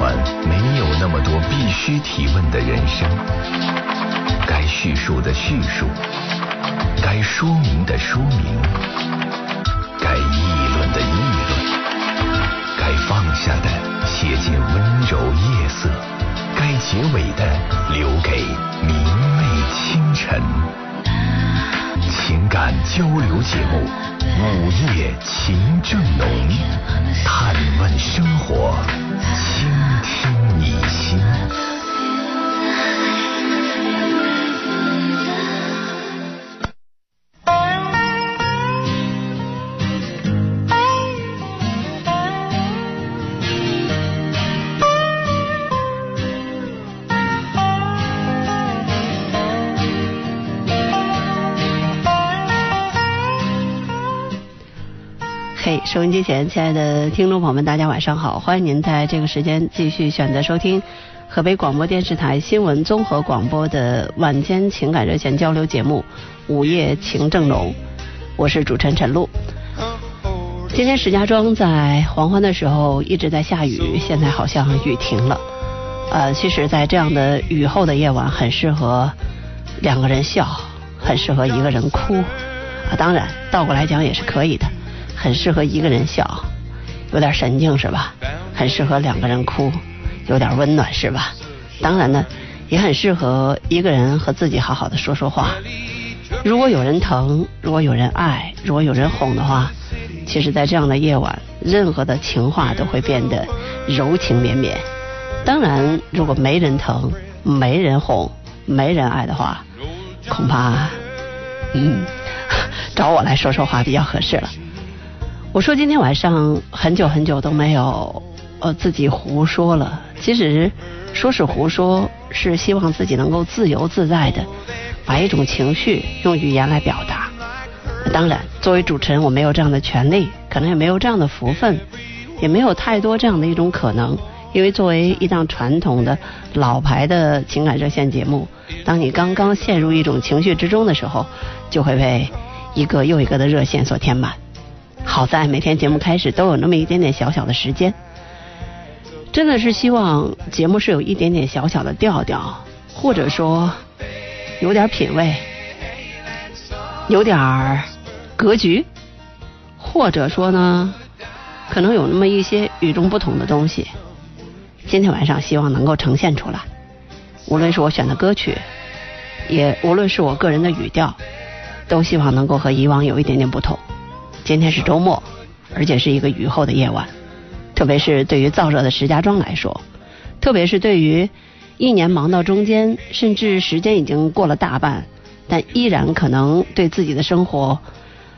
没有那么多必须提问的人生，该叙述的叙述，该说明的说明，该议论的议论，该放下的写进温柔夜色，该结尾的留给明媚清晨。情感交流节目《午夜情正浓》，探问生活，倾听你心。收音机前，亲爱的听众朋友们，大家晚上好！欢迎您在这个时间继续选择收听河北广播电视台新闻综合广播的晚间情感热线交流节目《午夜情正浓》，我是主持人陈露。今天石家庄在黄昏的时候一直在下雨，现在好像雨停了。呃，其实，在这样的雨后的夜晚，很适合两个人笑，很适合一个人哭。啊，当然，倒过来讲也是可以的。很适合一个人笑，有点神经是吧？很适合两个人哭，有点温暖是吧？当然呢，也很适合一个人和自己好好的说说话。如果有人疼，如果有人爱，如果有人哄的话，其实，在这样的夜晚，任何的情话都会变得柔情绵绵。当然，如果没人疼，没人哄，没人爱的话，恐怕，嗯，找我来说说话比较合适了。我说今天晚上很久很久都没有呃自己胡说了。其实说是胡说，是希望自己能够自由自在的把一种情绪用语言来表达。当然，作为主持人，我没有这样的权利，可能也没有这样的福分，也没有太多这样的一种可能。因为作为一档传统的老牌的情感热线节目，当你刚刚陷入一种情绪之中的时候，就会被一个又一个的热线所填满。好在每天节目开始都有那么一点点小小的时间，真的是希望节目是有一点点小小的调调，或者说有点品味，有点格局，或者说呢，可能有那么一些与众不同的东西。今天晚上希望能够呈现出来，无论是我选的歌曲，也无论是我个人的语调，都希望能够和以往有一点点不同。今天是周末，而且是一个雨后的夜晚，特别是对于燥热的石家庄来说，特别是对于一年忙到中间，甚至时间已经过了大半，但依然可能对自己的生活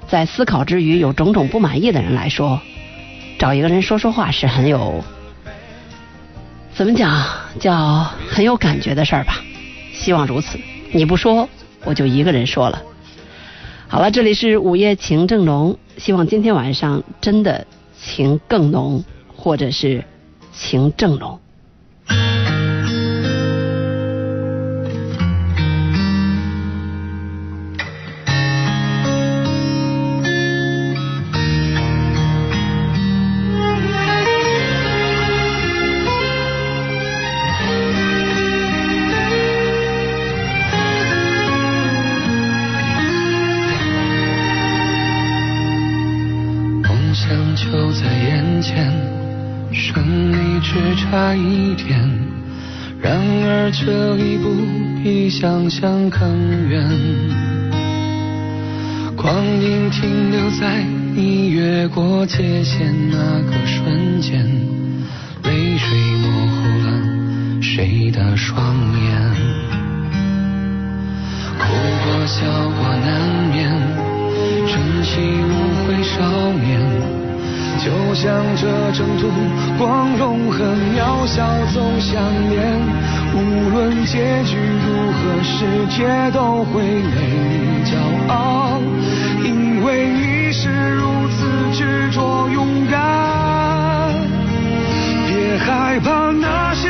在思考之余有种种不满意的人来说，找一个人说说话是很有怎么讲叫很有感觉的事儿吧？希望如此。你不说，我就一个人说了。好了，这里是午夜情正浓，希望今天晚上真的情更浓，或者是情正浓。差一点，然而这一步比想象更远。光阴停留在你越过界限那个瞬间，泪水模糊了谁的双眼。哭过笑过难免，珍惜无悔少年。就像这征途光荣和渺小总相连，无论结局如何，世界都会为你骄傲，因为你是如此执着勇敢。别害怕那些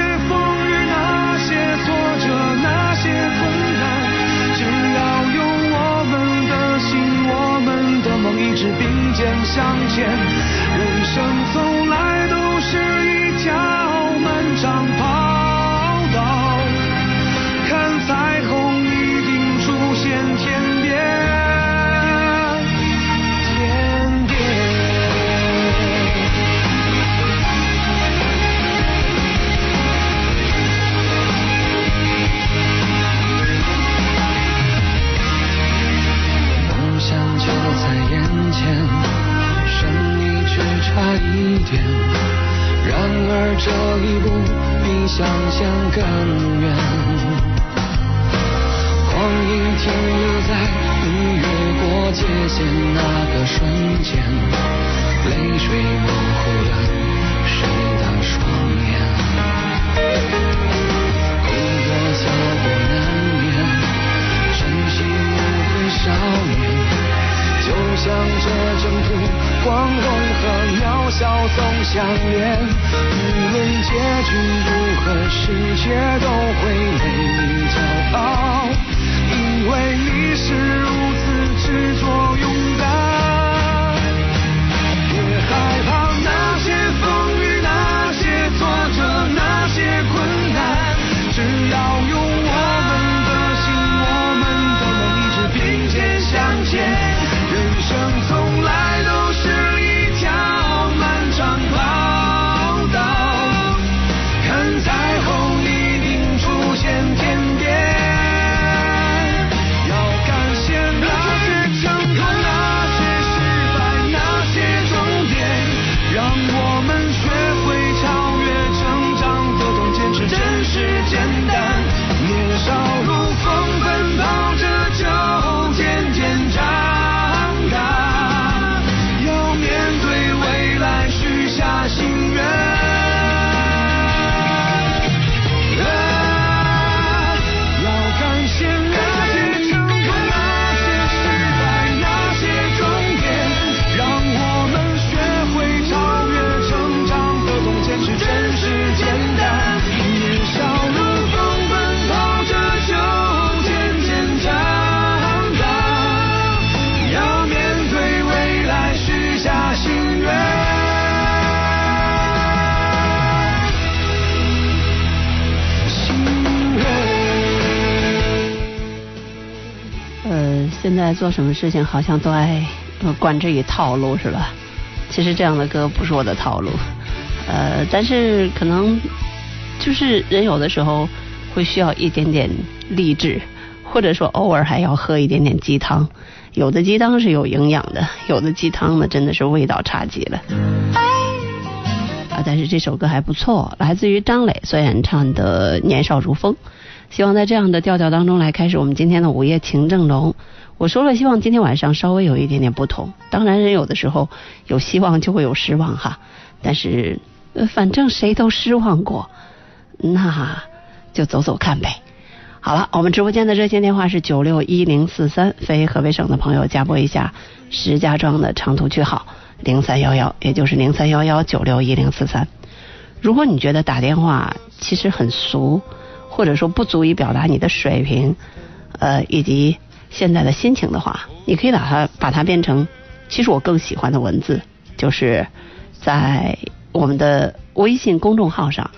在做什么事情好像都爱呃管这一套路是吧？其实这样的歌不是我的套路，呃，但是可能就是人有的时候会需要一点点励志，或者说偶尔还要喝一点点鸡汤。有的鸡汤是有营养的，有的鸡汤呢真的是味道差极了。啊，但是这首歌还不错，来自于张磊所演唱的《年少如风》。希望在这样的调调当中来开始我们今天的午夜情正浓。我说了，希望今天晚上稍微有一点点不同。当然，人有的时候有希望就会有失望哈，但是，反正谁都失望过，那就走走看呗。好了，我们直播间的热线电话是九六一零四三，非河北省的朋友加拨一下石家庄的长途区号零三幺幺，也就是零三幺幺九六一零四三。如果你觉得打电话其实很俗，或者说不足以表达你的水平，呃，以及现在的心情的话，你可以把它把它变成，其实我更喜欢的文字，就是在我们的微信公众号上，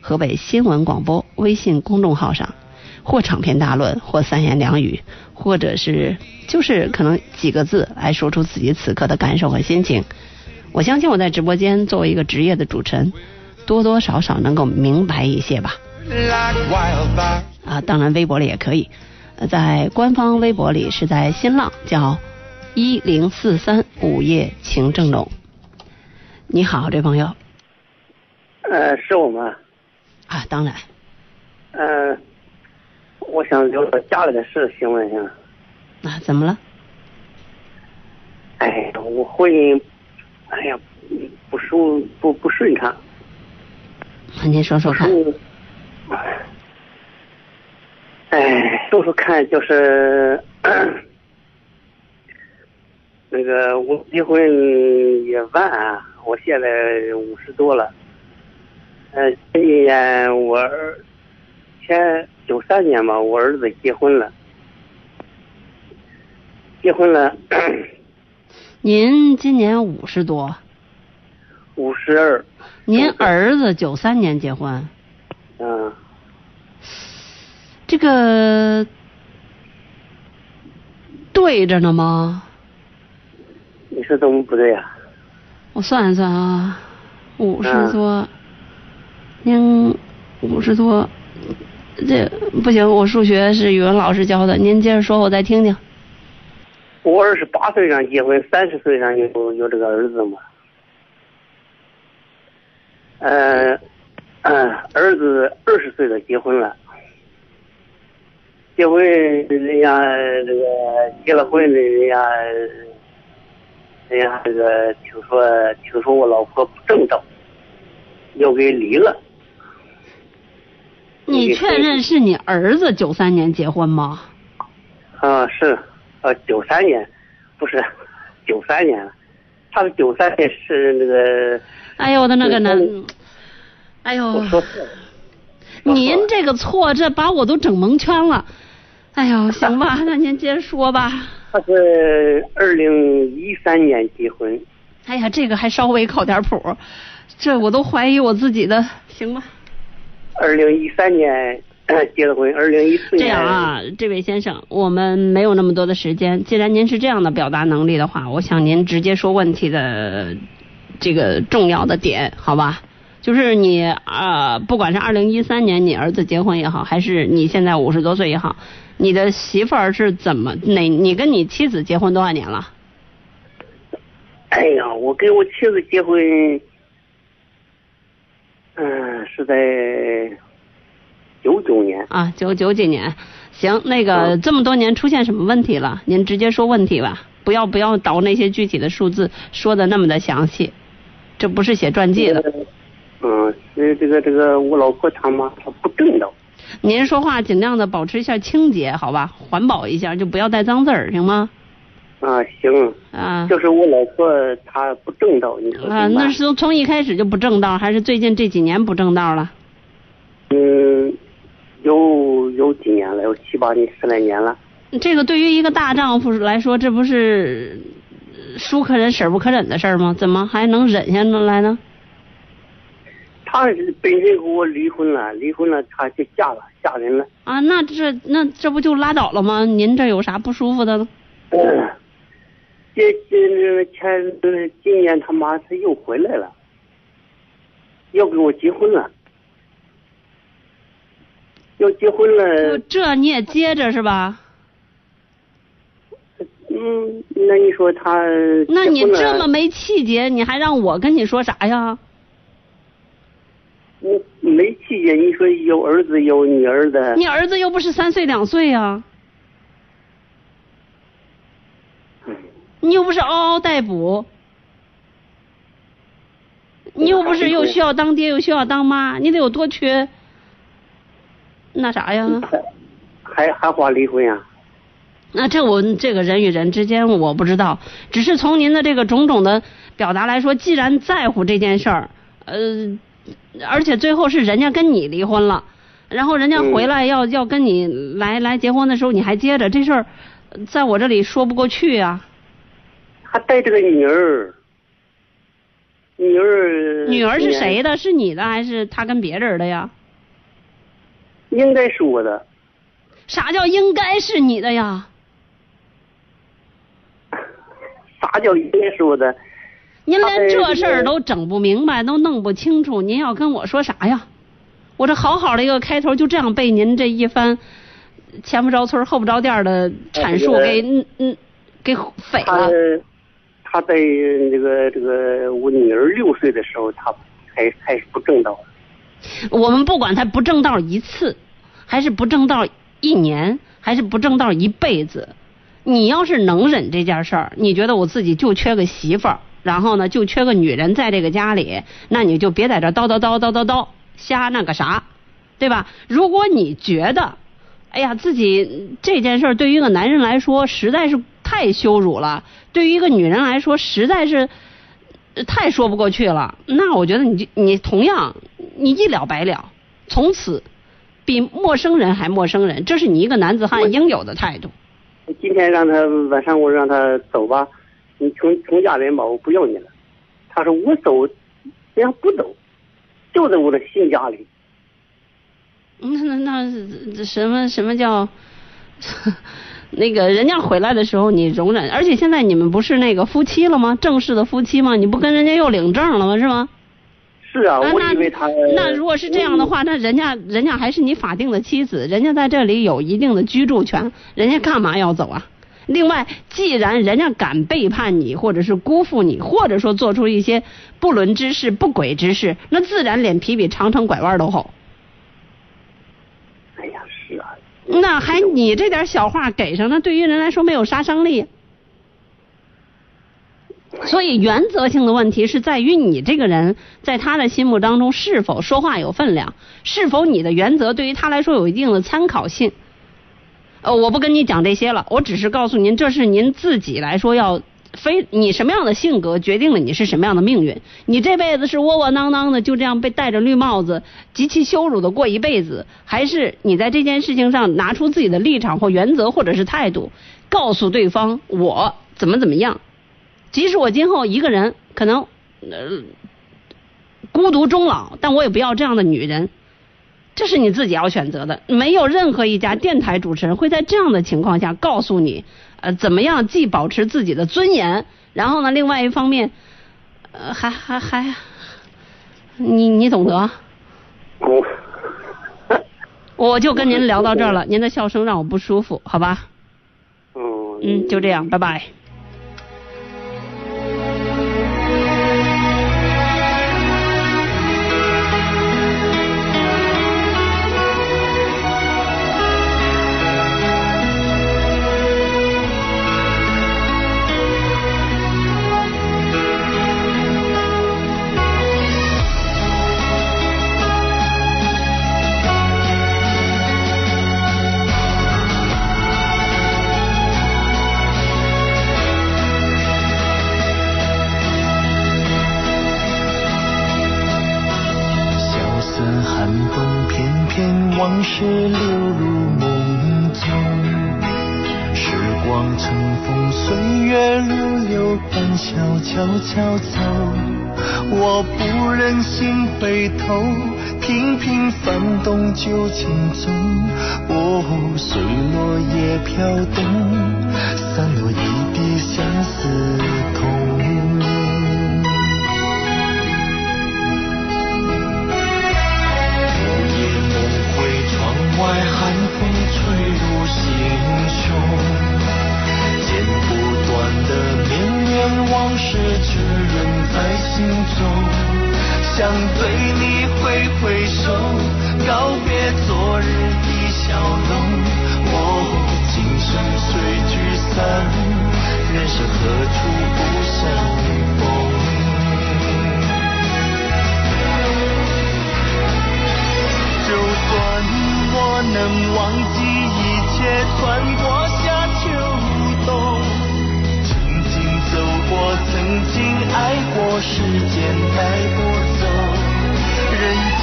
河北新闻广播微信公众号上，或长篇大论，或三言两语，或者是就是可能几个字来说出自己此刻的感受和心情。我相信我在直播间作为一个职业的主持人，多多少少能够明白一些吧。啊，当然微博里也可以，呃在官方微博里是在新浪叫一零四三午夜情正浓。你好，这朋友呃，是我吗？啊，当然呃，我想聊聊家里的事，行不行？那。啊，怎么了？哎，我婚姻，哎呀，不顺不不顺畅。您说说看。嗯。哎，说说看，就是那个我离婚也晚啊，我现在五十多了。呃，今年我儿前九三年吧，我儿子结婚了，结婚了 您今年五十多，五十二，您儿子九三年结婚，嗯，这个对着呢吗？你说怎么不对啊？我算一算啊，五十嗯多，您五十多，这不行，我数学是语文老师教的，您接着说，我再听听。我二十八岁上结婚，三十岁上有有这个儿子嘛。呃，嗯，儿子二十岁了，结婚了。结婚，人家这个结了婚的，人家人家这个听说听说我老婆不正道，要给离了。你确认是你儿子九三年结婚吗？啊，是，呃，九三年，不是九三年了，他是九三年是那个。哎呦我的那个呢？哎呦。您这个错，这把我都整蒙圈了。哎呦，行吧，那您接着说吧。他是二零一三年结婚。哎呀，这个还稍微靠点谱，这我都怀疑我自己的，行吧？二零一三年 结的婚，二零一四年。这样啊，这位先生，我们没有那么多的时间。既然您是这样的表达能力的话，我想您直接说问题的这个重要的点，好吧？就是你啊，不管是二零一三年你儿子结婚也好，还是你现在五十多岁也好，你的媳妇儿是怎么？哪？你跟你妻子结婚多少年了？哎呀，我跟我妻子结婚，嗯，是在九九年啊，九九几年。行，那个这么多年出现什么问题了？您直接说问题吧，不要不要倒那些具体的数字，说的那么的详细，这不是写传记的。嗯，这这个这个，我老婆他妈她不正道。您说话尽量的保持一下清洁，好吧？环保一下，就不要带脏字儿，行吗？啊，行。啊。就是我老婆她不正道，你说啊，那是从一开始就不正道，还是最近这几年不正道了？嗯，有有几年了，有七八年、十来年了。这个对于一个大丈夫来说，这不是叔可忍，婶不可忍的事儿吗？怎么还能忍下来呢？他本身跟我离婚了，离婚了，他就嫁了，嫁人了。啊，那这那这不就拉倒了吗？您这有啥不舒服的呢？这这前今年他妈他又回来了，要跟我结婚了，要结婚了。这你也接着是吧？嗯，那你说他？那你这么没气节，你还让我跟你说啥呀？我没气节，你说有儿子有女儿的。你儿子又不是三岁两岁呀，你又不是嗷嗷待哺，你又不是又需要当爹又需要当妈，你得有多缺那啥呀？还还花离婚呀？那这我这个人与人之间我不知道，只是从您的这个种种的表达来说，既然在乎这件事儿，呃。而且最后是人家跟你离婚了，然后人家回来要要跟你来来结婚的时候，你还接着这事儿，在我这里说不过去呀。还带着个女儿，女儿。女儿是谁的？是你的还是他跟别人的呀？应该是我的。啥叫应该是你的呀？啥叫应该是我的？您连这事儿都整不明白，都弄不清楚，您要跟我说啥呀？我这好好的一个开头，就这样被您这一番前不着村后不着店的阐述给嗯嗯给毁了。他在这个这个我女儿六岁的时候，他还还是不正道。我们不管他不正道一次，还是不正道一年，还是不正道一辈子，你要是能忍这件事儿，你觉得我自己就缺个媳妇儿。然后呢，就缺个女人在这个家里，那你就别在这叨叨叨叨叨叨瞎那个啥，对吧？如果你觉得，哎呀，自己这件事对于一个男人来说实在是太羞辱了，对于一个女人来说实在是太说不过去了，那我觉得你就你同样你一了百了，从此比陌生人还陌生人，这是你一个男子汉应有的态度。今天让他晚上我让他走吧。你穷穷家人吧，我不要你了。他说我走，人家不走，就在我的新家里。那那那什么什么叫？那个人家回来的时候你容忍，而且现在你们不是那个夫妻了吗？正式的夫妻吗？你不跟人家又领证了吗？是吗？是啊，我以为他。那如果是这样的话，那人家人家还是你法定的妻子，人家在这里有一定的居住权，人家干嘛要走啊？另外，既然人家敢背叛你，或者是辜负你，或者说做出一些不伦之事、不轨之事，那自然脸皮比长城拐弯都厚。哎呀，是啊。那还你这点小话给上，那对于人来说没有杀伤力。所以原则性的问题是在于你这个人在他的心目当中是否说话有分量，是否你的原则对于他来说有一定的参考性。呃，我不跟你讲这些了，我只是告诉您，这是您自己来说要非你什么样的性格决定了你是什么样的命运。你这辈子是窝窝囊囊的就这样被戴着绿帽子极其羞辱的过一辈子，还是你在这件事情上拿出自己的立场或原则或者是态度，告诉对方我怎么怎么样。即使我今后一个人可能呃孤独终老，但我也不要这样的女人。这是你自己要选择的，没有任何一家电台主持人会在这样的情况下告诉你呃怎么样既保持自己的尊严，然后呢，另外一方面呃还还还，你你懂得。我我就跟您聊到这儿了，您的笑声让我不舒服，好吧？嗯嗯，就这样，拜拜。悄悄走。我不忍心回头，频频翻动旧情钟。哦，随落叶飘动，散落一地相思痛。午夜梦回，窗外寒风吹入心胸。剪不断的绵绵往事，却仍在心中。想对你挥挥手，告别昨日的笑容。哦，今生虽聚散，人生何处不相逢？就算我能忘记一切，穿过我，曾经爱过，时间带不走。人间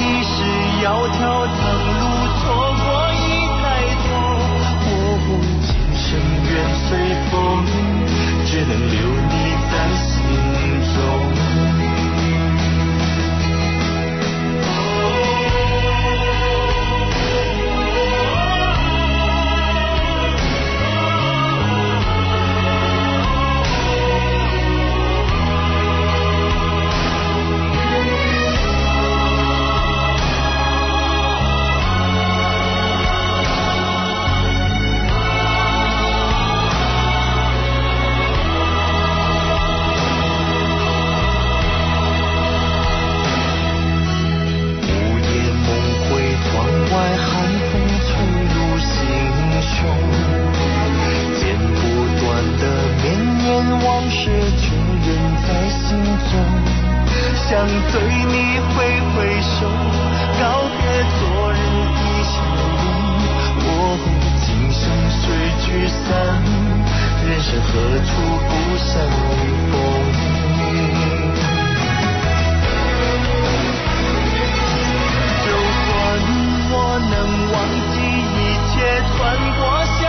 一世窈窕长路，错过已太多。我无，今生愿随风，只能留往事，却仍在心中。想对你挥挥手，告别昨日的笑容。哦，今生虽聚散，人生何处不相逢？就算我能忘记一切，穿过夏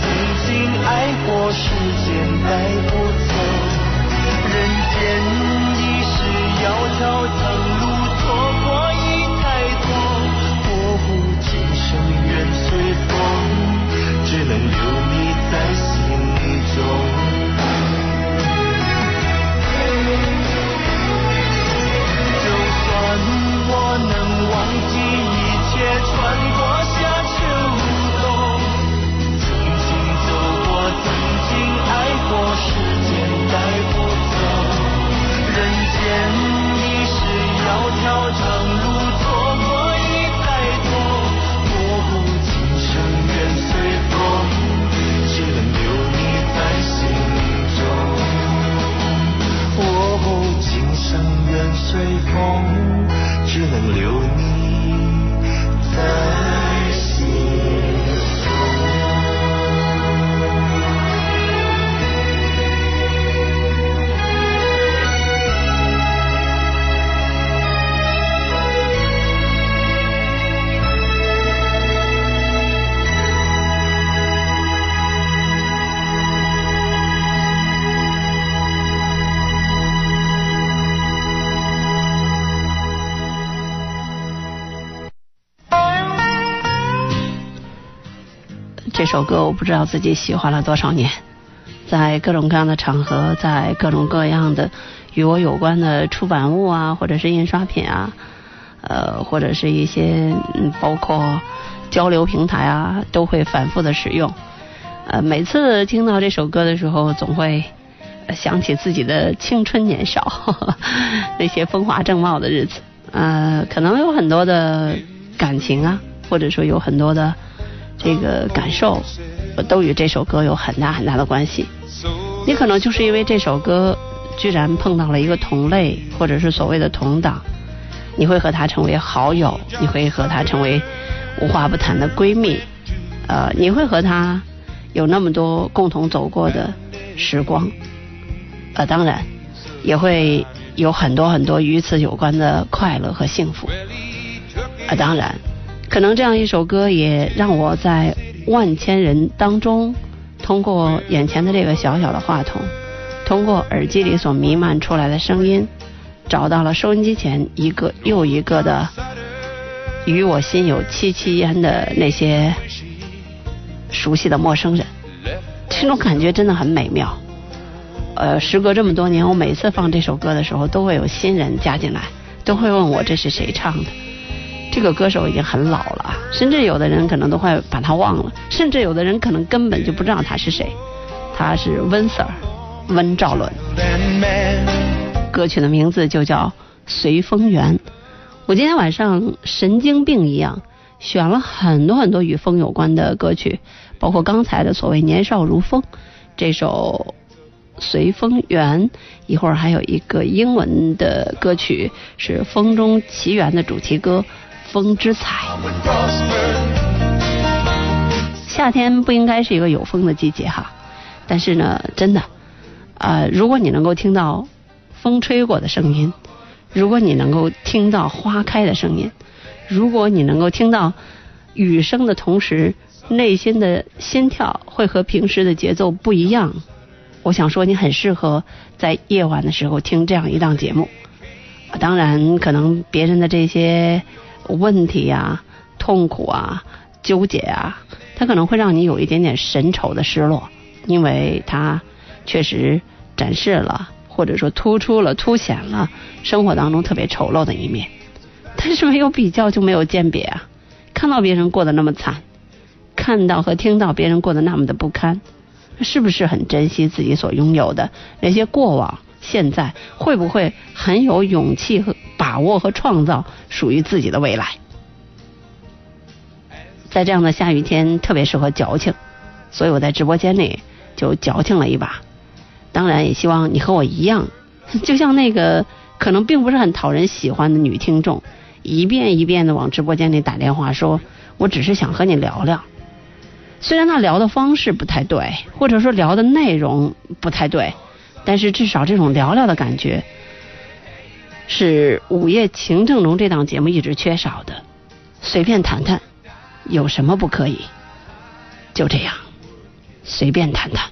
曾经爱过，时间带不走。人间已是窈窕条长路错过一再错，我不今生愿随风，只能留你在心中。我不今生愿随风，只能留。首歌我不知道自己喜欢了多少年，在各种各样的场合，在各种各样的与我有关的出版物啊，或者是印刷品啊，呃，或者是一些嗯，包括交流平台啊，都会反复的使用。呃，每次听到这首歌的时候，总会想起自己的青春年少，那些风华正茂的日子。呃，可能有很多的感情啊，或者说有很多的。这个感受都与这首歌有很大很大的关系。你可能就是因为这首歌，居然碰到了一个同类，或者是所谓的同党，你会和他成为好友，你会和他成为无话不谈的闺蜜，呃，你会和他有那么多共同走过的时光，呃，当然也会有很多很多与此有关的快乐和幸福，呃，当然。可能这样一首歌也让我在万千人当中，通过眼前的这个小小的话筒，通过耳机里所弥漫出来的声音，找到了收音机前一个又一个的与我心有戚戚焉的那些熟悉的陌生人，这种感觉真的很美妙。呃，时隔这么多年，我每次放这首歌的时候，都会有新人加进来，都会问我这是谁唱的。这个歌手已经很老了，甚至有的人可能都快把他忘了，甚至有的人可能根本就不知道他是谁。他是温 Sir，温兆伦。歌曲的名字就叫《随风缘》。我今天晚上神经病一样选了很多很多与风有关的歌曲，包括刚才的所谓“年少如风”这首《随风缘》，一会儿还有一个英文的歌曲是《风中奇缘》的主题歌。风之彩，夏天不应该是一个有风的季节哈，但是呢，真的，呃，如果你能够听到风吹过的声音，如果你能够听到花开的声音，如果你能够听到雨声的同时，内心的心跳会和平时的节奏不一样，我想说你很适合在夜晚的时候听这样一档节目。当然，可能别人的这些。问题呀，痛苦啊，纠结啊，它可能会让你有一点点神丑的失落，因为它确实展示了，或者说突出了、凸显了生活当中特别丑陋的一面。但是没有比较就没有鉴别啊！看到别人过得那么惨，看到和听到别人过得那么的不堪，是不是很珍惜自己所拥有的那些过往？现在会不会很有勇气和把握和创造属于自己的未来？在这样的下雨天，特别适合矫情，所以我在直播间里就矫情了一把。当然，也希望你和我一样，就像那个可能并不是很讨人喜欢的女听众，一遍一遍的往直播间里打电话，说我只是想和你聊聊。虽然他聊的方式不太对，或者说聊的内容不太对。但是至少这种聊聊的感觉，是《午夜情正浓》这档节目一直缺少的。随便谈谈，有什么不可以？就这样，随便谈谈。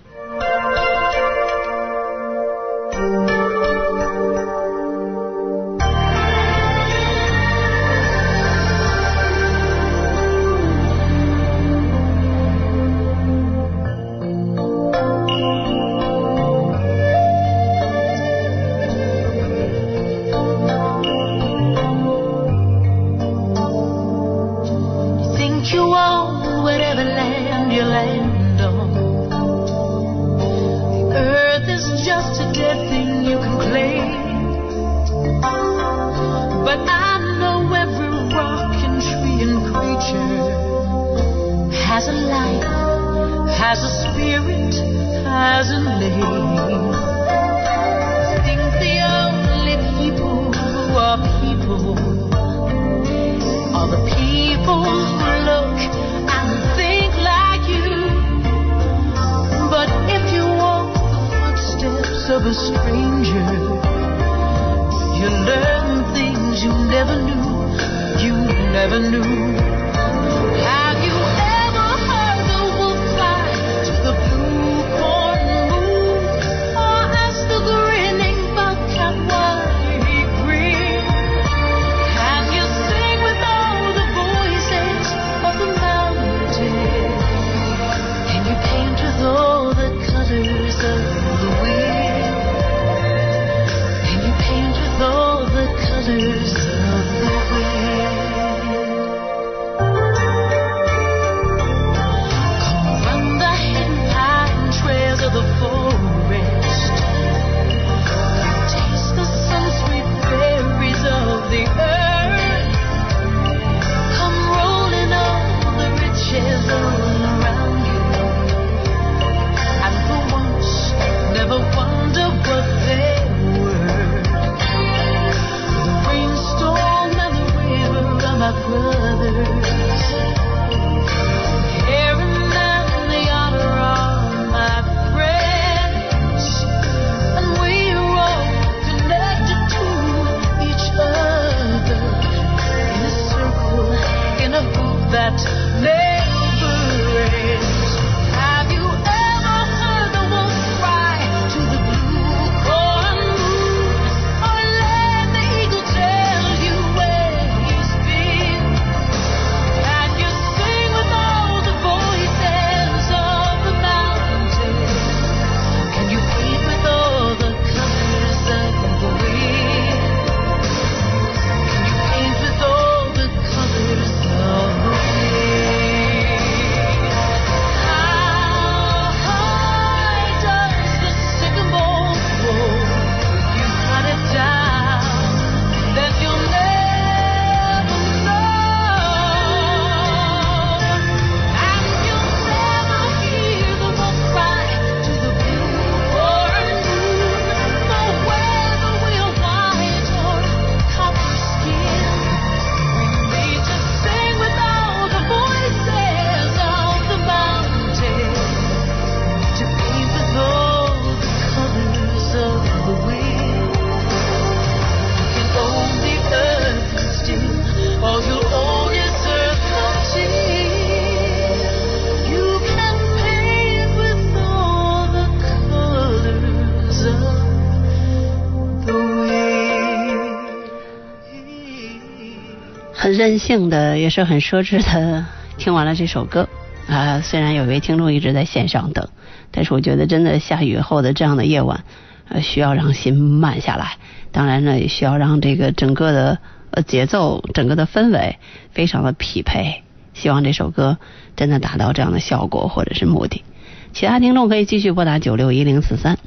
性的，也是很奢侈的。听完了这首歌，啊、虽然有位听众一直在线上等，但是我觉得真的下雨后的这样的夜晚，呃，需要让心慢下来。当然呢，也需要让这个整个的呃节奏、整个的氛围非常的匹配。希望这首歌真的达到这样的效果或者是目的。其他听众可以继续拨打九六一零四三。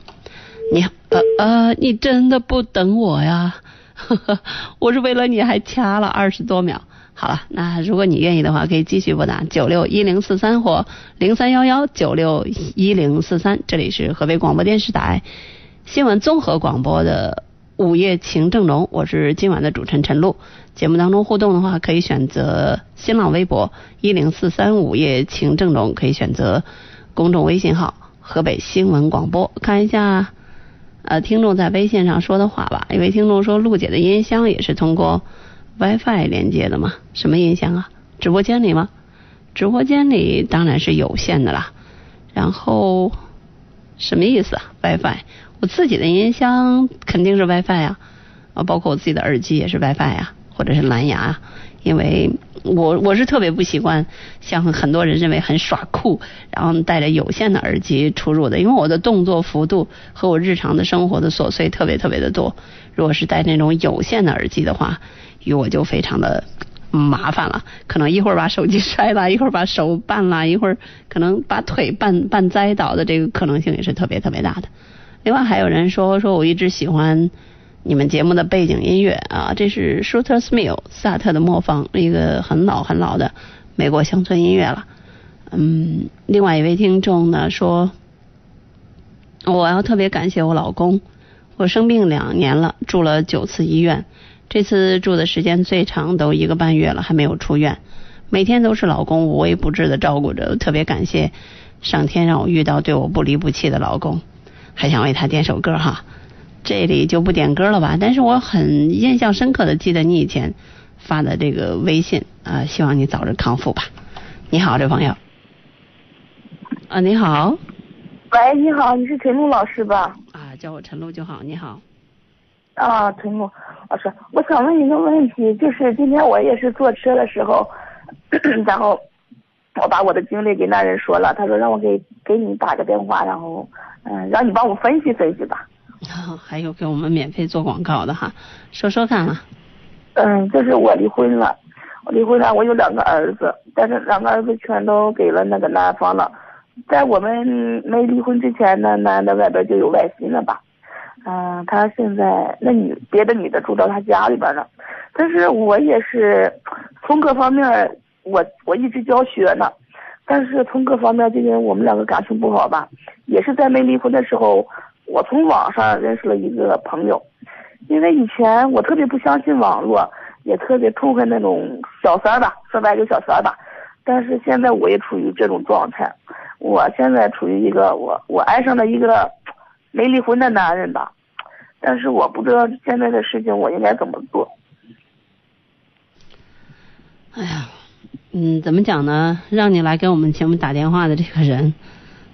你呃呃，你真的不等我呀？呵呵，我是为了你还掐了二十多秒。好了，那如果你愿意的话，可以继续拨打九六一零四三或零三幺幺九六一零四三。这里是河北广播电视台新闻综合广播的午夜情正浓，我是今晚的主持人陈露。节目当中互动的话，可以选择新浪微博一零四三午夜情正浓，可以选择公众微信号河北新闻广播。看一下。呃，听众在微信上说的话吧。一位听众说，陆姐的音箱也是通过 WiFi 连接的吗？什么音箱啊？直播间里吗？直播间里当然是有线的啦。然后什么意思啊？WiFi？我自己的音箱肯定是 WiFi 啊，啊，包括我自己的耳机也是 WiFi 啊，或者是蓝牙啊。因为我我是特别不习惯像很多人认为很耍酷，然后带着有线的耳机出入的，因为我的动作幅度和我日常的生活的琐碎特别特别的多。如果是戴那种有线的耳机的话，与我就非常的麻烦了，可能一会儿把手机摔了，一会儿把手绊了，一会儿可能把腿绊绊栽倒的这个可能性也是特别特别大的。另外还有人说说我一直喜欢。你们节目的背景音乐啊，这是 Shooter's Mill 萨特的磨坊，一个很老很老的美国乡村音乐了。嗯，另外一位听众呢说，我要特别感谢我老公，我生病两年了，住了九次医院，这次住的时间最长都一个半月了，还没有出院。每天都是老公无微不至的照顾着，特别感谢上天让我遇到对我不离不弃的老公。还想为他点首歌哈。这里就不点歌了吧。但是我很印象深刻的记得你以前发的这个微信啊、希望你早日康复吧。你好，这朋友。啊，你好。喂，你好，你是陈露老师吧？啊，叫我陈露就好。你好。啊，陈露老师，我想问一个问题，就是今天我也是坐车的时候，然后我把我的经历给那人说了，他说让我给给你打个电话，然后嗯，让你帮我分析分析吧。还有给我们免费做广告的哈，说说看啊。嗯，就是我离婚了，我离婚了，我有两个儿子，但是两个儿子全都给了那个男方了。在我们没离婚之前呢，男的外边就有外心了吧？嗯、他现在那女别的女的住到他家里边了，但是我也是从各方面，我我一直教学呢，但是从各方面，就因为我们两个感情不好吧，也是在没离婚的时候，我从网上认识了一个朋友，因为以前我特别不相信网络，也特别痛恨那种小三吧，说白了就小三吧，但是现在我也处于这种状态，我现在处于一个我我爱上了一个没离婚的男人吧，但是我不知道现在的事情我应该怎么做。哎呀，嗯，怎么讲呢？让你来给我们节目打电话的这个人，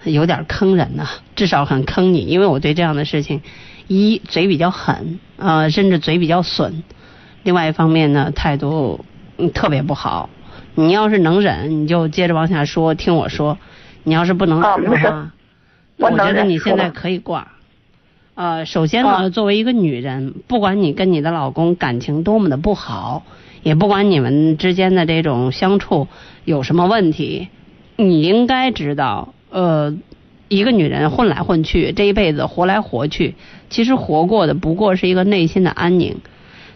有点坑人呐、至少很坑你，因为我对这样的事情，一嘴比较狠，呃，甚至嘴比较损；另外一方面呢，态度嗯特别不好。你要是能忍，你就接着往下说，听我说；你要是不能忍的话，我觉得你现在可以挂。呃，首先呢，啊作为一个女人，不管你跟你的老公感情多么的不好，也不管你们之间的这种相处有什么问题，你应该知道，呃，一个女人混来混去，这一辈子活来活去，其实活过的不过是一个内心的安宁。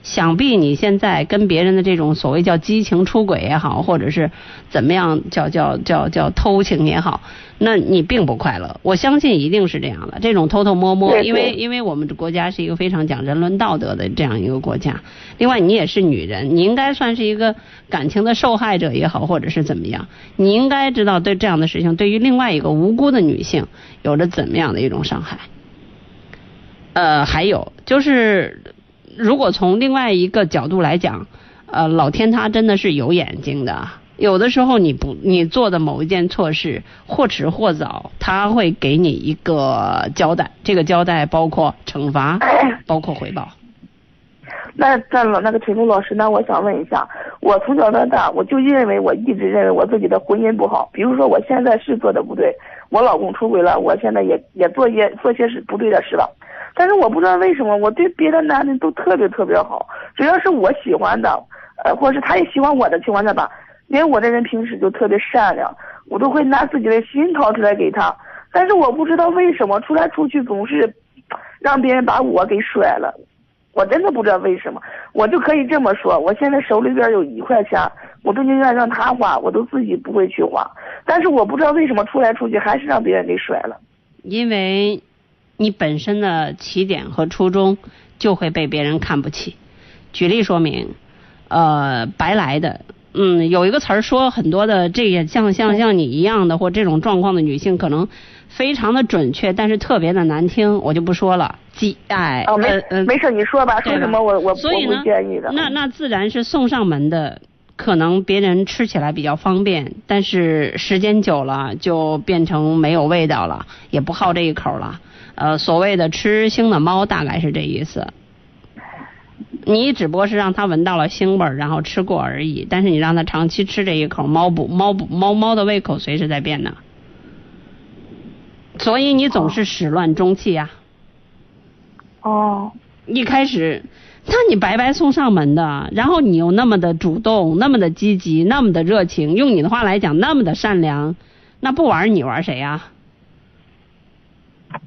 想必你现在跟别人的这种所谓叫激情出轨也好，或者是怎么样叫叫叫叫偷情也好，那你并不快乐。我相信一定是这样的，这种偷偷摸摸，因为因为我们这国家是一个非常讲人伦道德的这样一个国家。另外，你也是女人，你应该算是一个感情的受害者也好，或者是怎么样，你应该知道对这样的事情，对于另外一个无辜的女性有着怎么样的一种伤害。呃，还有就是，如果从另外一个角度来讲，呃，老天他真的是有眼睛的。有的时候你不你做的某一件错事，或迟或早，他会给你一个交代。这个交代包括惩罚，包括回报。那那老那个陈露老师，那我想问一下，我从小到大，我就认为我一直认为我自己的婚姻不好。比如说我现在是做的不对，我老公出轨了，我现在也也做些做些是不对的事了。但是我不知道为什么我对别的男人都特别特别好，只要是我喜欢的，呃，或者是他也喜欢我的情况下吧，因为我这人平时就特别善良，我都会拿自己的心掏出来给他。但是我不知道为什么出来出去总是让别人把我给甩了。我真的不知道为什么，我就可以这么说，我现在手里边有一块钱，我都宁愿让他花，我都自己不会去花。但是我不知道为什么出来出去还是让别人给甩了。因为你本身的起点和初衷就会被别人看不起。举例说明，呃，白来的，嗯，有一个词儿说很多的这也像像像你一样的或这种状况的女性，可能非常的准确，但是特别的难听，我就不说了。鸡哎，哦，没呃呃没事，你说吧，说什么我我我所以呢不介意的。那那自然是送上门的，可能别人吃起来比较方便，但是时间久了就变成没有味道了，也不好这一口了。呃，所谓的吃腥的猫，大概是这意思。你只不过是让它闻到了腥味儿，然后吃过而已。但是你让它长期吃这一口，猫不猫不猫猫的胃口随时在变呢。所以你总是始乱终弃呀、哦，一开始，那你白白送上门的，然后你又那么的主动，那么的积极，那么的热情，用你的话来讲，那么的善良，那不玩你玩谁呀、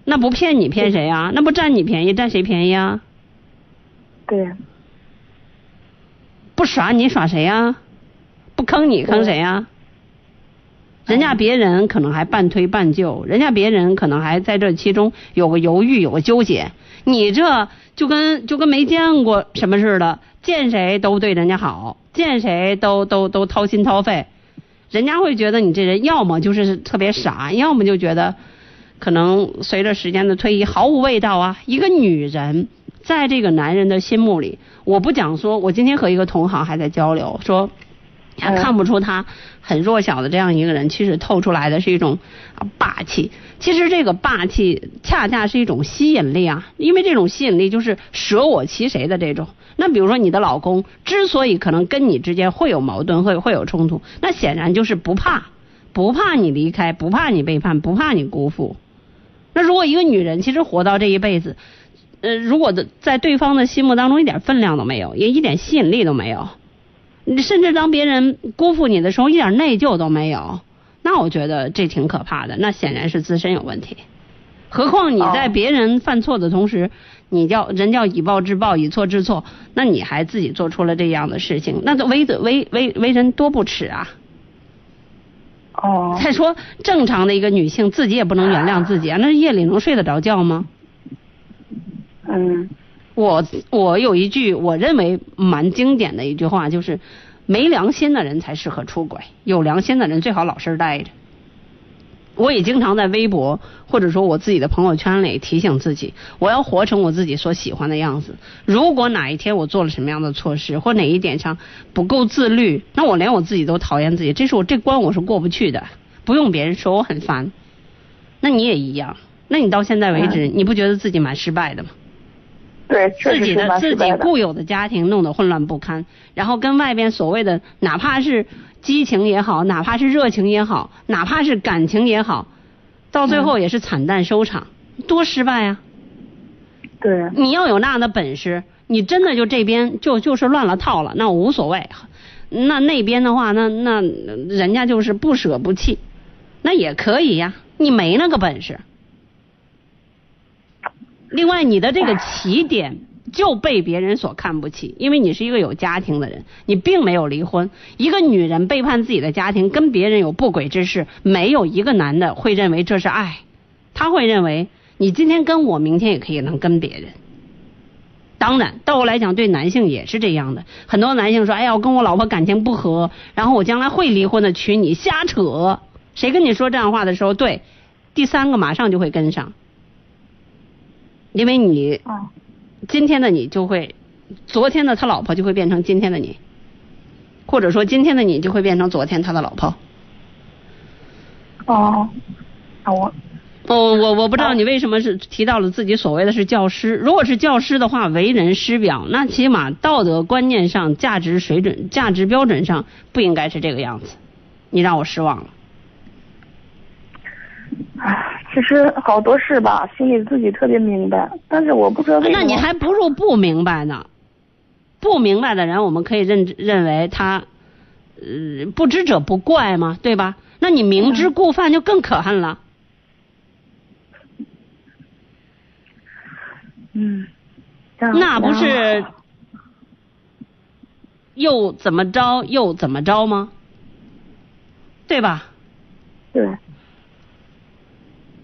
那不骗你骗谁啊、那不占你便宜占谁便宜啊？对呀，不耍你耍谁呀、不坑你坑谁呀、人家别人可能还半推半就，人家别人可能还在这其中有个犹豫，有个纠结。你这就跟就跟没见过什么似的，见谁都对人家好，见谁都都都掏心掏肺，人家会觉得你这人要么就是特别傻，要么就觉得可能随着时间的推移毫无味道啊。一个女人在这个男人的心目里，我不讲说，我今天和一个同行还在交流，说他看不出他很弱小的这样一个人，其实透出来的是一种啊霸气。其实这个霸气恰恰是一种吸引力啊，因为这种吸引力就是舍我其谁的这种。那比如说你的老公之所以可能跟你之间会有矛盾，会会有冲突，那显然就是不怕，不怕你离开，不怕你背叛，不怕你辜负。那如果一个女人其实活到这一辈子，呃，如果的在对方的心目当中一点分量都没有，也一点吸引力都没有，你甚至当别人辜负你的时候一点内疚都没有，那我觉得这挺可怕的，那显然是自身有问题。何况你在别人犯错的同时，你叫人叫以暴制暴，以错制错，那你还自己做出了这样的事情，那为的为为为人多不耻啊！哦，再说正常的一个女性，自己也不能原谅自己啊，那夜里能睡得着觉吗？嗯我我有一句我认为蛮经典的一句话，就是没良心的人才适合出轨，有良心的人最好老实待着。我也经常在微博或者说我自己的朋友圈里提醒自己，我要活成我自己所喜欢的样子。如果哪一天我做了什么样的错事，或哪一点上不够自律，那我连我自己都讨厌自己，这是我这关我是过不去的。不用别人说，我很烦。那你也一样，那你到现在为止，你不觉得自己蛮失败的吗？对，自己的自己。固有的家庭弄得混乱不堪，然后跟外边所谓的哪怕是激情也好，哪怕是热情也好，哪怕是感情也好，到最后也是惨淡收场，多失败啊！对，你要有那样的本事，你真的就这边就就是乱了套了，那无所谓。那那边的话，那那人家就是不舍不弃，那也可以呀。你没那个本事。另外，你的这个起点就被别人所看不起，因为你是一个有家庭的人，你并没有离婚。一个女人背叛自己的家庭，跟别人有不轨之事，没有一个男的会认为这是爱，他会认为你今天跟我，明天也可以能跟别人。当然，倒过来讲，对男性也是这样的。很多男性说：“哎呀，我跟我老婆感情不和，然后我将来会离婚的，娶你，瞎扯。”谁跟你说这样话的时候，对，第三个马上就会跟上，因为你今天的你就会，昨天的他老婆就会变成今天的你，或者说今天的你就会变成昨天他的老婆。哦，那我我我我不知道你为什么是提到了自己所谓的是教师。如果是教师的话，为人师表，那起码道德观念上、价值水准、价值标准上不应该是这个样子。你让我失望了。唉，其实好多事吧，心里自己特别明白，但是我不知道为什么。那你还不如不明白呢。不明白的人，我们可以认认为他，呃，不知者不怪嘛，对吧？那你明知故犯就更可恨了。嗯，那不是又怎么着又怎么着吗？对吧？对，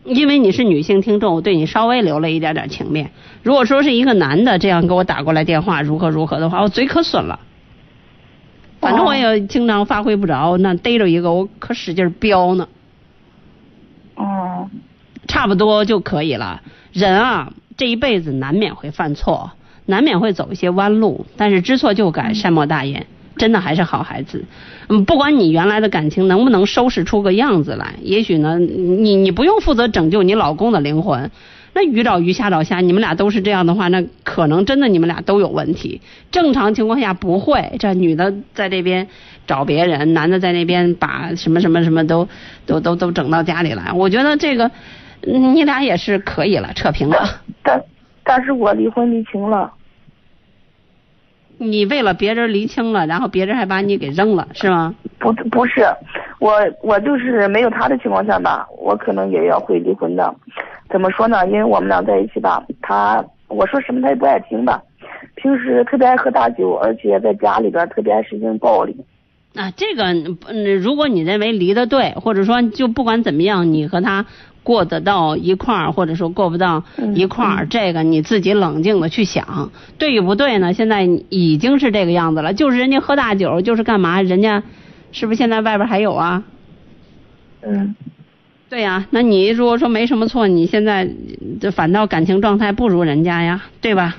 因为你是女性听众，我对你稍微留了一点点情面。如果说是一个男的这样给我打过来电话，如何如何的话，我嘴可损了。反正我也经常发挥不着，那逮着一个我可使劲飙呢，哦，差不多就可以了。人啊，这一辈子难免会犯错，难免会走一些弯路，但是知错就改，善莫大焉。真的还是好孩子，嗯，不管你原来的感情能不能收拾出个样子来，也许呢，你你不用负责拯救你老公的灵魂，那鱼找鱼虾找虾，你们俩都是这样的话，那可能真的你们俩都有问题。正常情况下不会，这女的在这边找别人，男的在那边把什么什么什么都都都都整到家里来，我觉得这个你俩也是可以了，扯平了。但但是我离婚离清了，你为了别人离清了，然后别人还把你给扔了，是吗？不不是，我我就是没有他的情况下吧，我可能也要会离婚的。怎么说呢？因为我们俩在一起吧，他我说什么他也不爱听吧，平时特别爱喝大酒，而且在家里边特别爱实行暴力。啊，这个嗯，如果你认为离得对，或者说就不管怎么样，你和他过得到一块儿，或者说过不到一块儿，这个你自己冷静的去想，对与不对呢？现在已经是这个样子了，就是人家喝大酒，就是干嘛？人家是不是现在外边还有啊？嗯，对呀、那你如果说没什么错，你现在这反倒感情状态不如人家呀，对吧？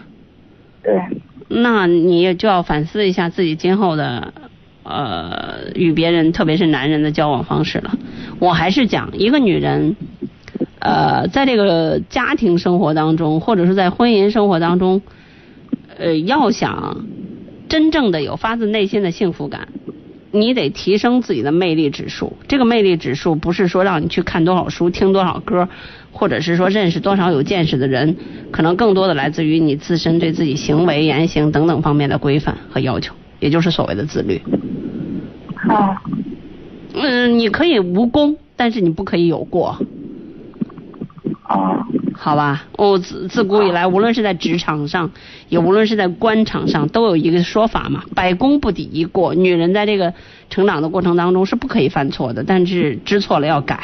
对，那你就要反思一下自己今后的呃与别人，特别是男人的交往方式了。我还是讲，一个女人，呃，在这个家庭生活当中，或者是在婚姻生活当中，呃，要想真正的有发自内心的幸福感，你得提升自己的魅力指数。这个魅力指数不是说让你去看多少书、听多少歌，或者是说认识多少有见识的人，可能更多的来自于你自身对自己行为、言行等等方面的规范和要求，也就是所谓的自律。啊，嗯，你可以无功，但是你不可以有过。啊，好吧，哦，自自古以来，无论是在职场上，也无论是在官场上，都有一个说法嘛，百功不抵一过。女人在这个成长的过程当中是不可以犯错的，但是知错了要改。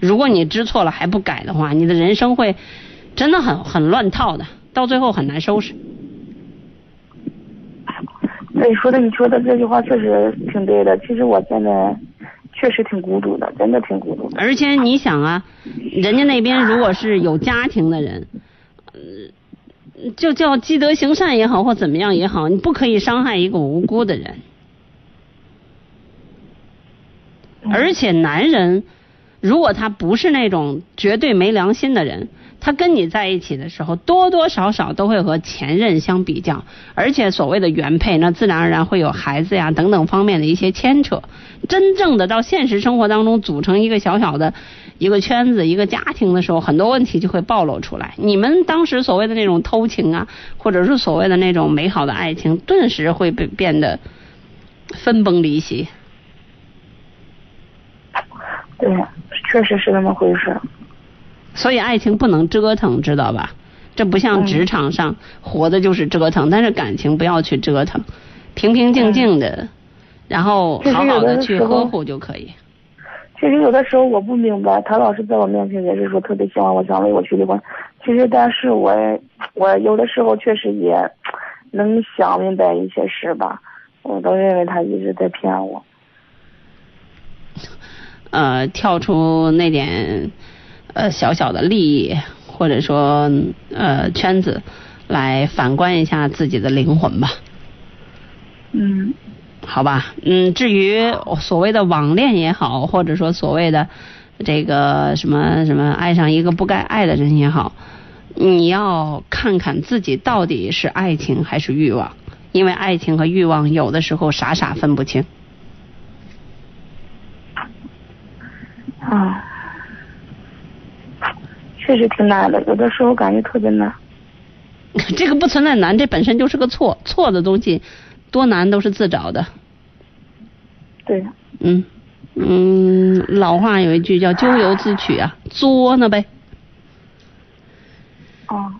如果你知错了还不改的话，你的人生会真的很很乱套的，到最后很难收拾。你，说的你说的这句话确实挺对的。其实我现在确实挺孤独的，真的挺孤独的。而且你想啊，人家那边如果是有家庭的人，嗯，就叫积德行善也好，或怎么样也好，你不可以伤害一个无辜的人。而且男人，如果他不是那种绝对没良心的人，他跟你在一起的时候，多多少少都会和前任相比较，而且所谓的原配，那自然而然会有孩子呀等等方面的一些牵扯。真正的到现实生活当中组成一个小小的一个圈子、一个家庭的时候，很多问题就会暴露出来。你们当时所谓的那种偷情啊，或者是所谓的那种美好的爱情，顿时会被变得分崩离析。对，确实是那么回事。所以爱情不能折腾，知道吧？这不像职场上、活的就是折腾，但是感情不要去折腾，平平静静的，然后好好的去呵护就可以。其实有的时候我不明白，他老师在我面前也是说特别喜欢我，想为我去离婚。其实，但是我我有的时候确实也能想明白一些事吧，我都认为他一直在骗我。呃，跳出那点呃小小的利益或者说呃圈子，来反观一下自己的灵魂吧。嗯，好吧，嗯，至于所谓的网恋也好，或者说所谓的这个什么什么爱上一个不该爱的人也好，你要看看自己到底是爱情还是欲望，因为爱情和欲望有的时候傻傻分不清。啊，确实挺难的，有的时候感觉特别难。这个不存在难，这本身就是个错，错的东西多难都是自找的。对，嗯嗯，老话有一句叫咎由自取啊，作呢呗，哦，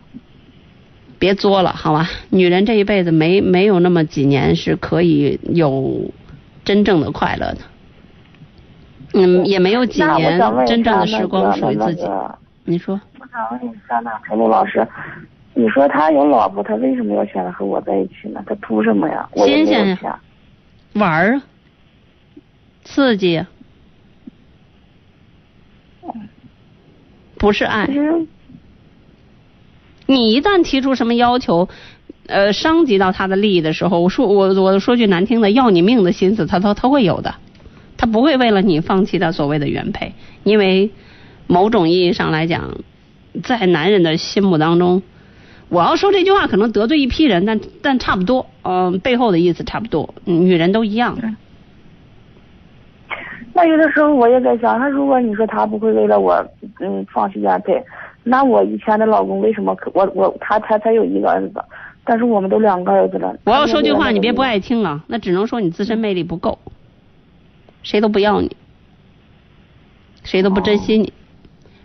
别作了，好吧？女人这一辈子没没有那么几年是可以有真正的快乐的，嗯，也没有几年真正的时光属于那个自己。那个你说，我想问一下，呢陈露老师，你说他有老婆，他为什么要选择和我在一起呢？他图什么呀？新鲜呀。玩儿？啊，刺激、不是爱。你一旦提出什么要求，呃，伤及到他的利益的时候，我说我我说句难听的，要你命的心思，他他他会有的，他不会为了你放弃他所谓的原配，因为某种意义上来讲，在男人的心目当中，我要说这句话可能得罪一批人，但但差不多，嗯、背后的意思差不多，嗯女人都一样。那有的时候我也在想，那如果你说他不会为了我，嗯，放弃原配，那我以前的老公为什么可我我他他才有一个儿子，但是我们都两个儿子了。我要说句话，你别不爱听啊，那只能说你自身魅力不够，谁都不要你，谁都不珍惜你。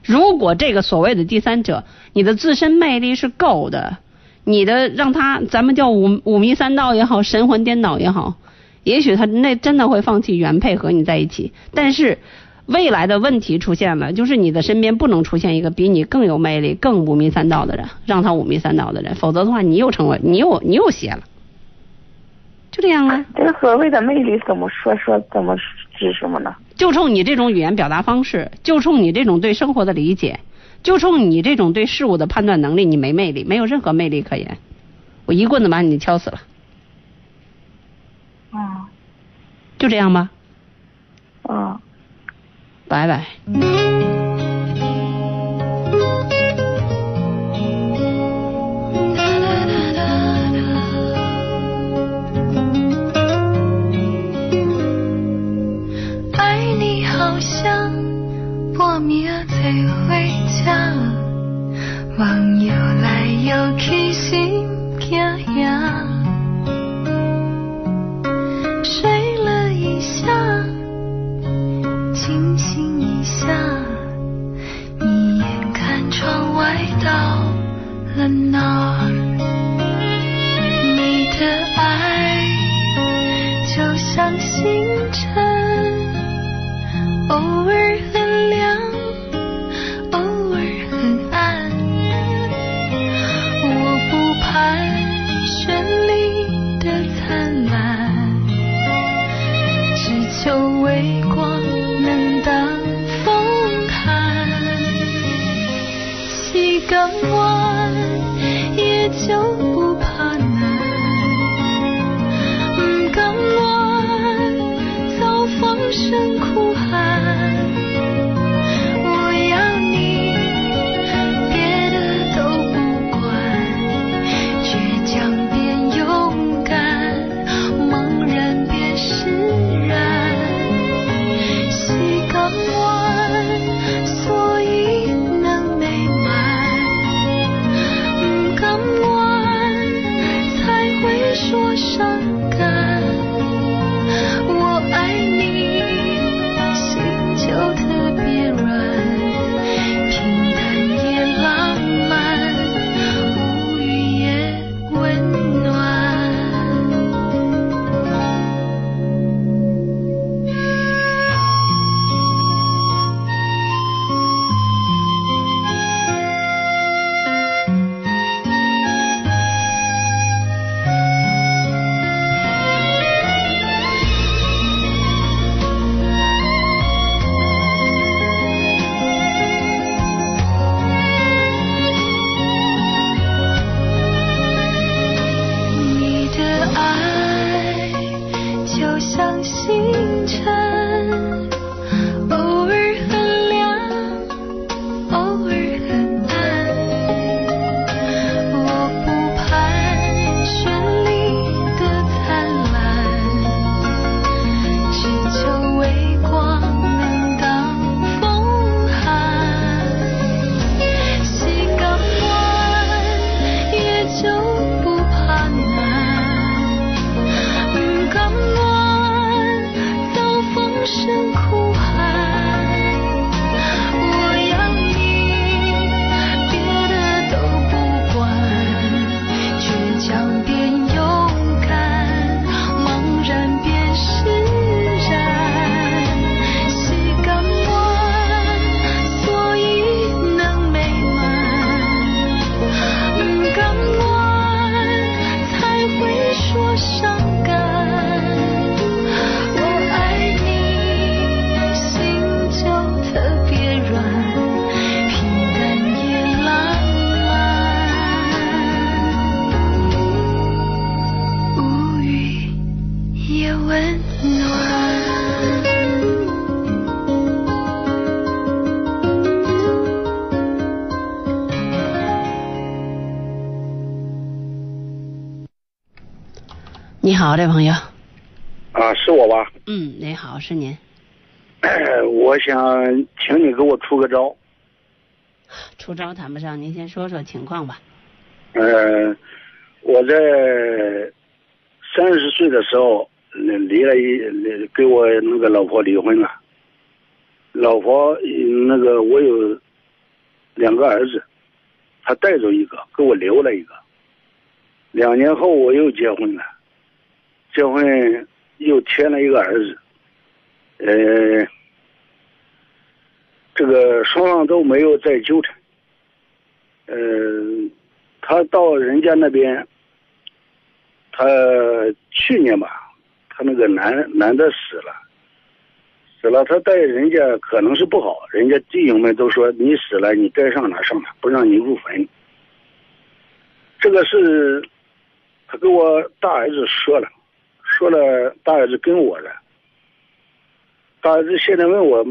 如果这个所谓的第三者，你的自身魅力是够的，你的让他咱们叫五五迷三道也好，神魂颠倒也好，也许他那真的会放弃原配和你在一起。但是未来的问题出现了，就是你的身边不能出现一个比你更有魅力、更五迷三道的人，让他五迷三道的人，否则的话，你又成为你又你又邪了。就这样啊，这个所谓的魅力怎么说说怎么指什么呢？就就冲你这种语言表达方式，就冲你这种对生活的理解，就冲你这种对事物的判断能力，你没魅力，没有任何魅力可言。我一棍子把你敲死了，嗯就这样吧，嗯。拜拜。爱就像星好，是您。我想请你给我出个招。出招谈不上，您先说说情况吧。呃，我在三十岁的时候离离了一离跟我那个老婆离婚了。老婆嗯那个我有两个儿子，他带走一个，给我留了一个。两年后我又结婚了，结婚又添了一个儿子。呃，这个双方都没有再纠缠。呃，他到人家那边，他去年吧，他那个男男的死了，死了，他带人家可能是不好，人家弟兄们都说你死了，你该上哪上哪，不让你入坟。这个是他跟我大儿子说了，说了，大儿子跟我的。大儿子现在问我，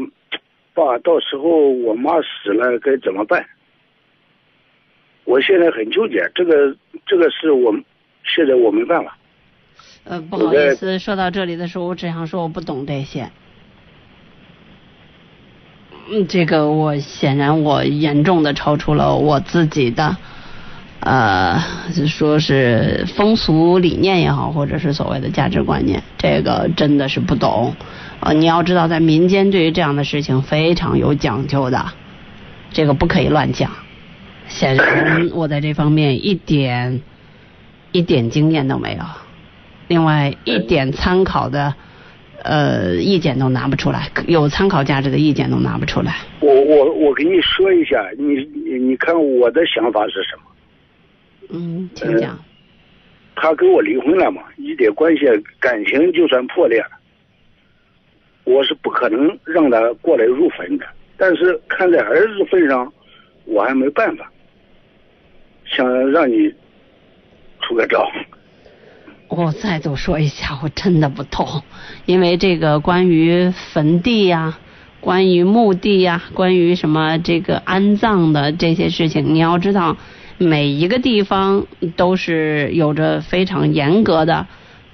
爸，到时候我妈死了该怎么办？我现在很纠结，这个这个是我现在我没办法。呃，不好意思，说到这里的时候，我只想说我不懂这些。嗯，这个我显然我严重的超出了我自己的，呃，说是风俗理念也好，或者是所谓的价值观念，这个真的是不懂。呃，你要知道，在民间对于这样的事情非常有讲究的，这个不可以乱讲。显然我在这方面一点一点经验都没有，另外一点参考的呃意见都拿不出来，有参考价值的意见都拿不出来。我我我给你说一下，你你你看我的想法是什么？嗯，请讲。他跟我离婚了嘛，一点关系感情就算破裂了，我是不可能让他过来入坟的。但是看在儿子份上，我还没办法，想让你出个招。我再度说一下，我真的不懂，因为这个关于坟地呀、关于墓地呀、关于什么这个安葬的这些事情，你要知道，每一个地方都是有着非常严格的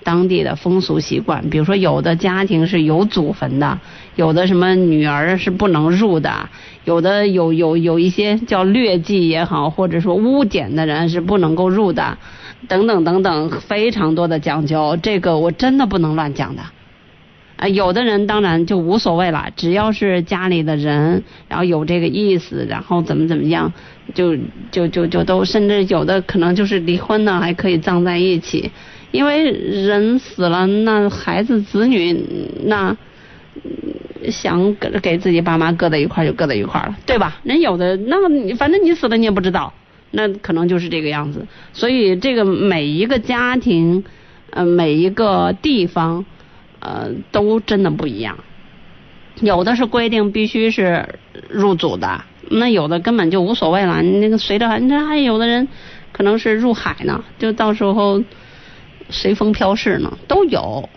当地的风俗习惯。比如说，有的家庭是有祖坟的，有的什么女儿是不能入的，有的有有有一些叫劣迹也好，或者说污点的人是不能够入的。等等等等，非常多的讲究，这个我真的不能乱讲的。啊，有的人当然就无所谓了，只要是家里的人，然后有这个意思，然后怎么怎么样，就就就就都，甚至有的可能就是离婚呢，还可以葬在一起，因为人死了，那孩子子女那想给给自己爸妈搁在一块儿就搁在一块儿了，对吧？人有的那反正你死了你也不知道。那可能就是这个样子，所以这个每一个家庭，呃，每一个地方，呃，都真的不一样。有的是规定必须是入祖的，那有的根本就无所谓了。你那个随着，你这还有的人可能是入海呢，就到时候随风飘逝呢，都有。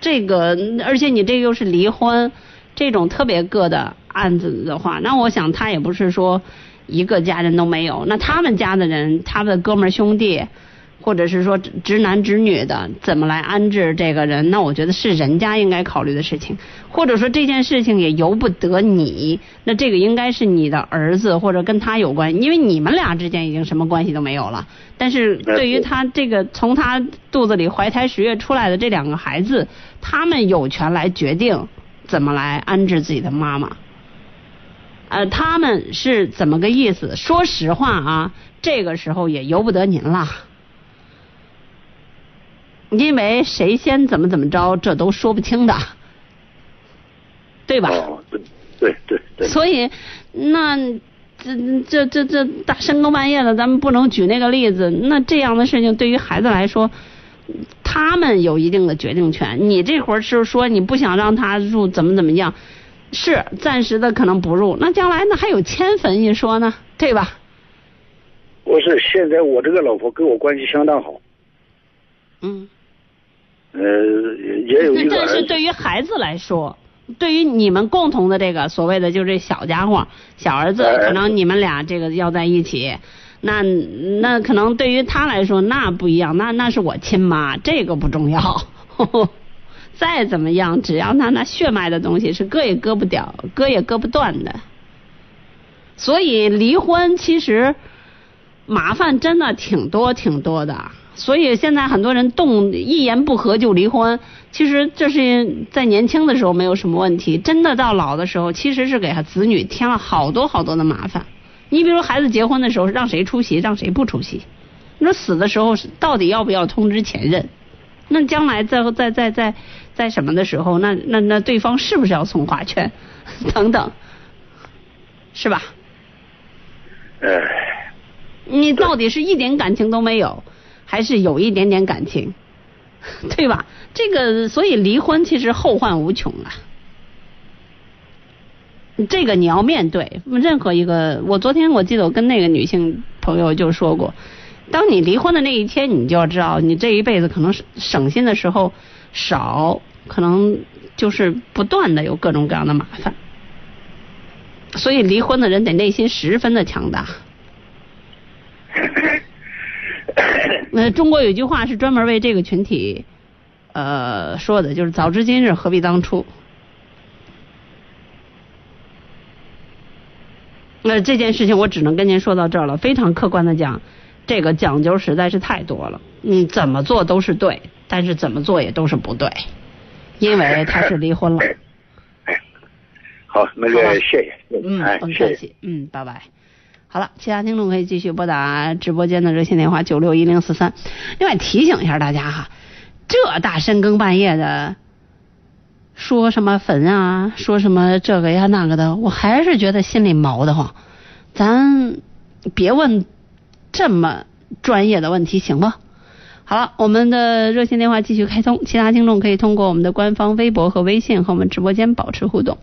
这个，而且你这又是离婚这种特别个的案子的话，那我想他也不是说。一个家人都没有，那他们家的人，他们的哥们兄弟，或者是说直男直女的，怎么来安置这个人？那我觉得是人家应该考虑的事情，或者说这件事情也由不得你，那这个应该是你的儿子或者跟他有关，因为你们俩之间已经什么关系都没有了。但是对于他这个从他肚子里怀胎十月出来的这两个孩子，他们有权来决定怎么来安置自己的妈妈。呃，他们是怎么个意思？说实话啊，这个时候也由不得您了，因为谁先怎么怎么着，这都说不清的，对吧？哦，对对对对。所以，那这这这这大深更半夜的，咱们不能举那个例子。那这样的事情对于孩子来说，他们有一定的决定权。你这会儿是说你不想让他入，怎么怎么样？是暂时的可能不入，那将来那还有迁坟一说呢，对吧？不是现在我这个老婆跟我关系相当好，嗯，呃，也有一个但是。对于孩子来说，对于你们共同的这个所谓的就这小家伙、小儿子，哎可能你们俩这个要在一起，那那可能对于他来说那不一样，那那是我亲妈，这个不重要。再怎么样，只要他那血脉的东西是割也割不掉、割也割不断的。所以离婚其实麻烦真的挺多挺多的。所以现在很多人动一言不合就离婚，其实这是在年轻的时候没有什么问题，真的到老的时候，其实是给他子女添了好多好多的麻烦。你比如孩子结婚的时候，让谁出席，让谁不出席？你说死的时候到底要不要通知前任？那将来在在在在在什么的时候，那那那对方是不是要送花圈等等，是吧？哎，你到底是一点感情都没有，还是有一点点感情？对吧？这个所以离婚其实后患无穷啊。这个你要面对任何一个，我昨天我记得我跟那个女性朋友就说过，当你离婚的那一天，你就要知道，你这一辈子可能省心的时候少，可能就是不断的有各种各样的麻烦。所以离婚的人得内心十分的强大。那中国有句话是专门为这个群体呃说的，就是早知今日何必当初。那这件事情我只能跟您说到这儿了。非常客观的讲，这个讲究实在是太多了。你怎么做都是对，但是怎么做也都是不对，因为他是离婚了。好，那好吧个谢谢，嗯哎，，甭谢谢。客气，嗯，拜拜。好了，其他听众可以继续拨打直播间的热线电话九六一零四三。另外提醒一下大家哈，这大深更半夜的说什么粉啊，说什么这个呀那个的，我还是觉得心里毛得慌。咱别问这么专业的问题，行吗？好了，我们的热线电话继续开通，其他听众可以通过我们的官方微博和微信和我们直播间保持互动。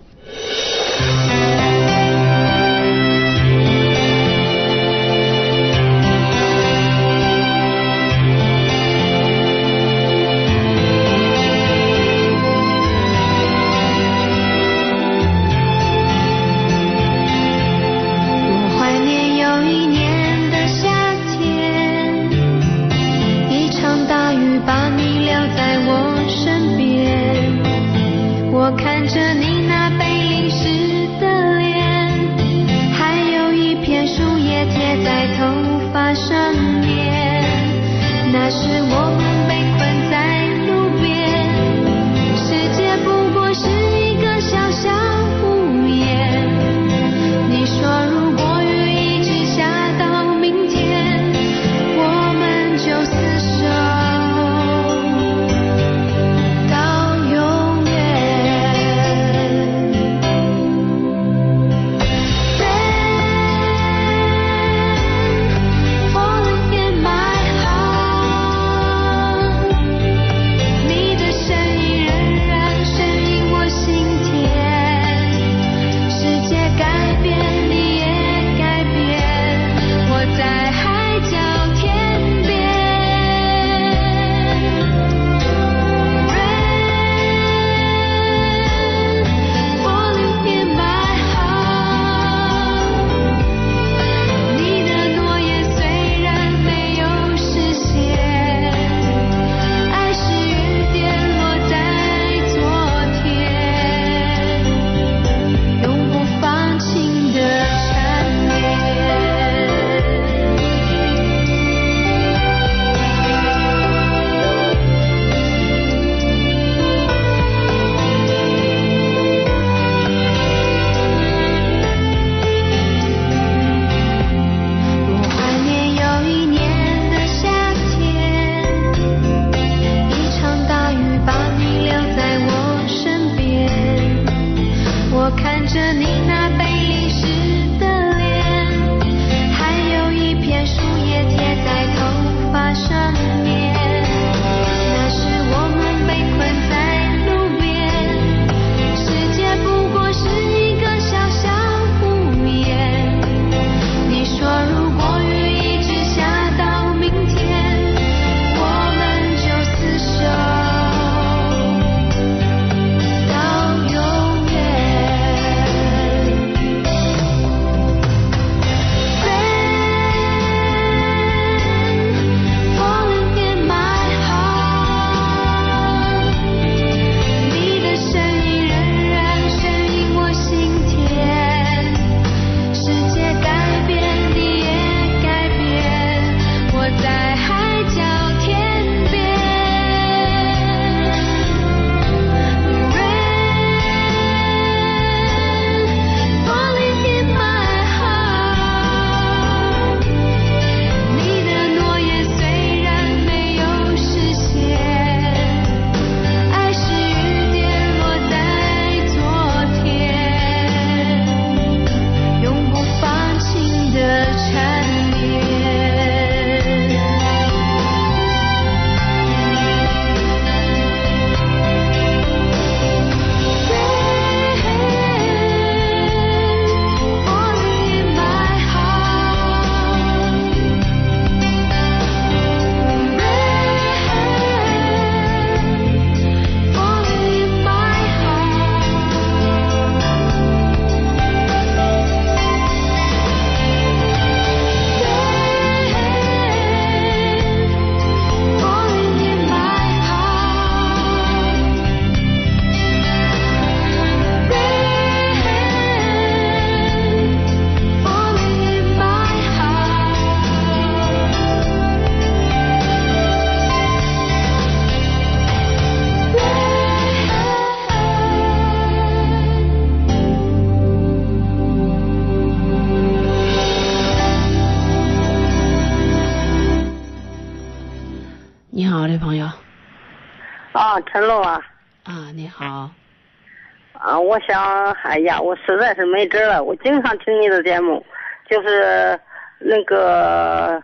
我想，哎呀，我实在是没辙了。我经常听你的节目，就是那个，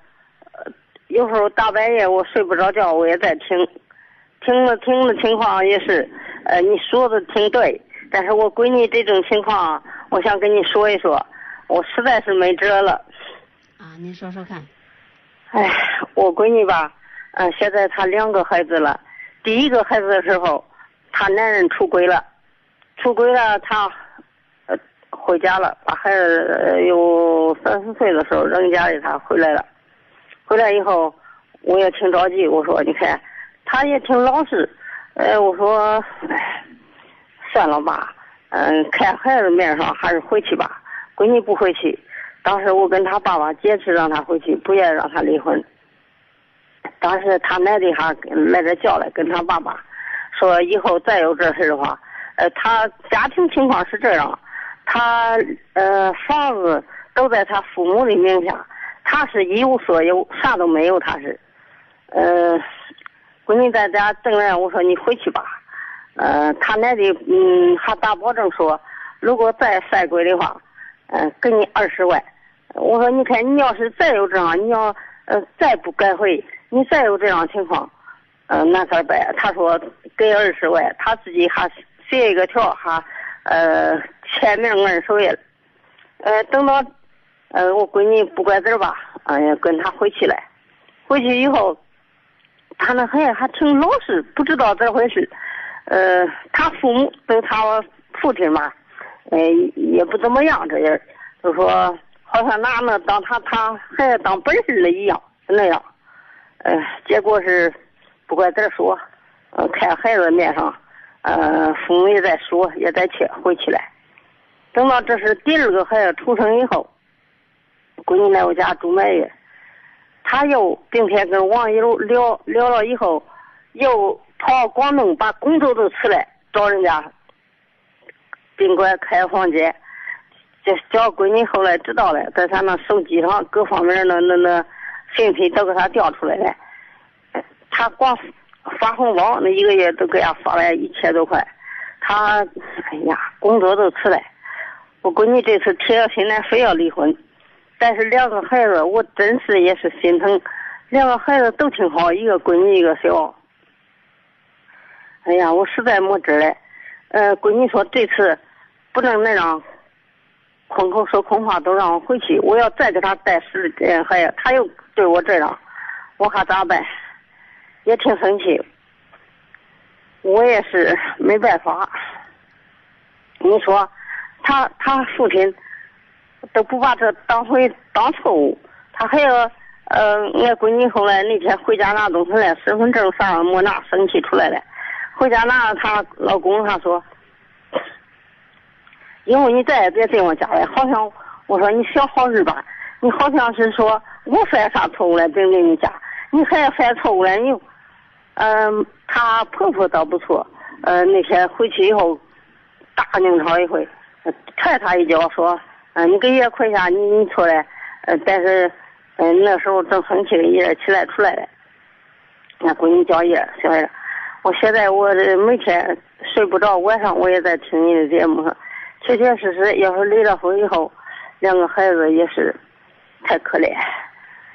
呃有时候大半夜我睡不着觉，我也在听，听了听的情况也是，呃，你说的挺对，但是我闺女这种情况，我想跟你说一说，我实在是没辙了。啊，您说说看。哎，我闺女吧，嗯、现在她两个孩子了。第一个孩子的时候，她男人出轨了，出轨了，他呃回家了，把孩子呃有三四岁的时候扔家里，他回来了。回来以后，我也挺着急，我说你看，他也挺老实，呃，我说，哎，算了吧，嗯，看孩子面上还是回去吧。闺女不回去，当时我跟他爸爸坚持让他回去，不愿意让他离婚。当时他奶奶还来这叫来，跟他爸爸说，以后再有这事的话，呃，他家庭情况是这样，他呃房子都在他父母的名下，他是一无所有，啥都没有，他是，呃，闺女在家等着，我说你回去吧，呃，他奶奶嗯还打保证说，如果再赛鬼的话，嗯、给你二十万。我说你看，你要是再有这样，你要呃再不改回，你再有这样情况，呃那咋办？他说给二十万，他自己还写一个条，哈呃签名按手印。呃，等到呃我闺女不管字儿吧，哎呀跟他回去了，回去以后，他那孩子还挺老实，不知道咋回事。呃，他父母对他父亲嘛，呃也不怎么样，这人就说好像拿那当他他孩子当本事了一样那样。呃，结果是不管咋说，呃，看孩子面上，呃，父母也在说，也在去回去了。等到这是第二个孩子出生以后，闺女来我家住满月，他又并且跟网友聊聊了以后，又跑广东把工作都辞了，找人家宾馆开房间。这小闺女后来知道了，在他那手机上各方面那那那信息都给他调出来了。他光发红包，那一个月都给他发了一千多块。他哎呀，工作都辞了。我闺女这次铁了心来非要离婚，但是两个孩子我真是也是心疼，两个孩子都挺好，一个闺女一个小。哎呀，我实在没辙了。呃，闺女说这次不能那样空口说空话，都让我回去。我要再给他带十天孩子，他又对我这样，我还咋办？也挺生气。我也是没办法。你说，他他父亲都不把这当回当错误，他还要呃，俺闺女后来那天回家拿东西来，身份证啥没拿，生气出来了。回家拿，她老公他说，以后你再也别进我家了。好像我说你想好日吧，你好像是说我犯啥错误了进进你家，你还犯错误了你。嗯，她婆婆倒不错，呃，那天回去以后大拧吵一回，踹她一脚说，嗯、你给爷跪下，你你出来，呃，但是，嗯、那时候正生气，爷起来出来了，俺闺女叫爷小孩我现在我这每天睡不着，晚上我也在听你的节目，确确实实，要是离了婚以后，两个孩子也是太可怜，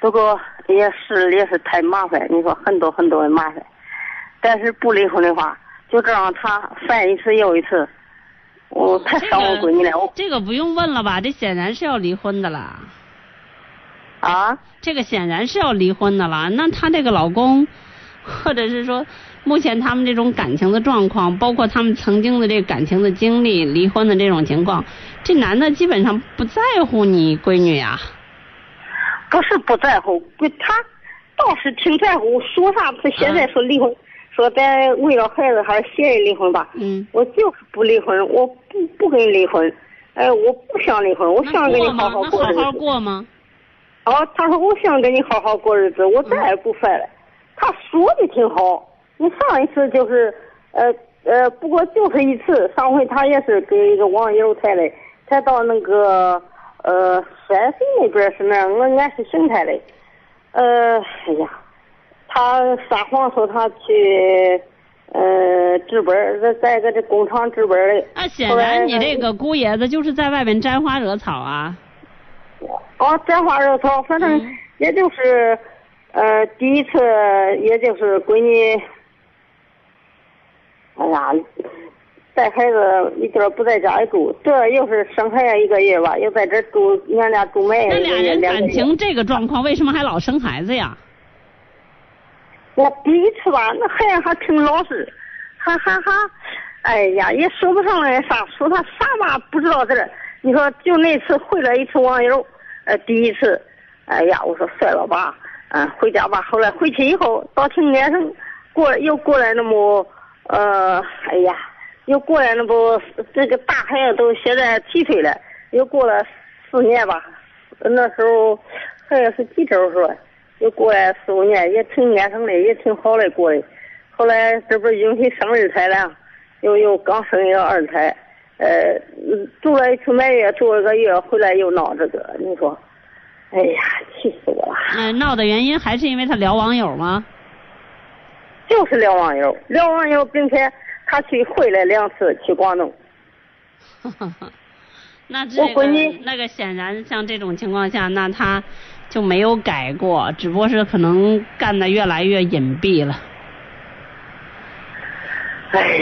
不过也是也是太麻烦，你说很多很多的麻烦。但是不离婚的话，就这样他犯一次又一次，我太伤我闺女了。我这个不用问了吧？这显然是要离婚的啦。啊，这个显然是要离婚的了。那她这个老公，或者是说，目前他们这种感情的状况，包括他们曾经的这个感情的经历，离婚的这种情况，这男的基本上不在乎你闺女呀、不是不在乎，不他倒是挺在乎。说啥他现在说离婚，说咱为了孩子还是协议离婚吧。嗯，我就是不离婚，我不不跟你离婚。哎，我不想离婚，我想跟你？好好过日子。好好过吗？哦，他说我想跟你好好过日子，我再也不犯了。他说的挺好，你上一次就是，呃呃，不过就是一次，上回他也是跟一个网友谈的，抬到那个呃山西那边是那样，我俺是邢台的，呃，哎呀，他撒谎说他去呃值班儿，在在个这工厂值班儿嘞。那显然你这个姑爷子就是在外面沾花惹草啊。哦，沾花惹草，反正嗯也就是呃第一次，也就是闺女，哎呀，带孩子一点儿不在家里住，这又是生孩子一个月吧，又在这住，娘俩住没那俩人感情这个状况，为什么还老生孩子呀？我第一次吧，那孩子还挺老实，还还还，哎呀，也说不上来啥，说他啥吧不知道字儿。你说就那次回来一次网友，呃，第一次，哎呀，我说算了吧，嗯、回家吧。后来回去以后到挺年上，过又过来那么，呃，哎呀，又过来那不这个大孩子都现在七岁了，又过了四年吧，那时候孩子是几周是吧？又过了四五年，也挺安生的，也挺好的过的。后来这不是允许生二胎了，又又刚生一个二胎，呃，嗯住了一次满月，住了个月，回来又闹这个，你说，哎呀，气死我了！嗯、闹的原因还是因为他聊网友吗？就是聊网友，聊网友，并且他去回来两次去广东，那这个我闺女那个显然像这种情况下，那他就没有改过，只不过是可能干的越来越隐蔽了。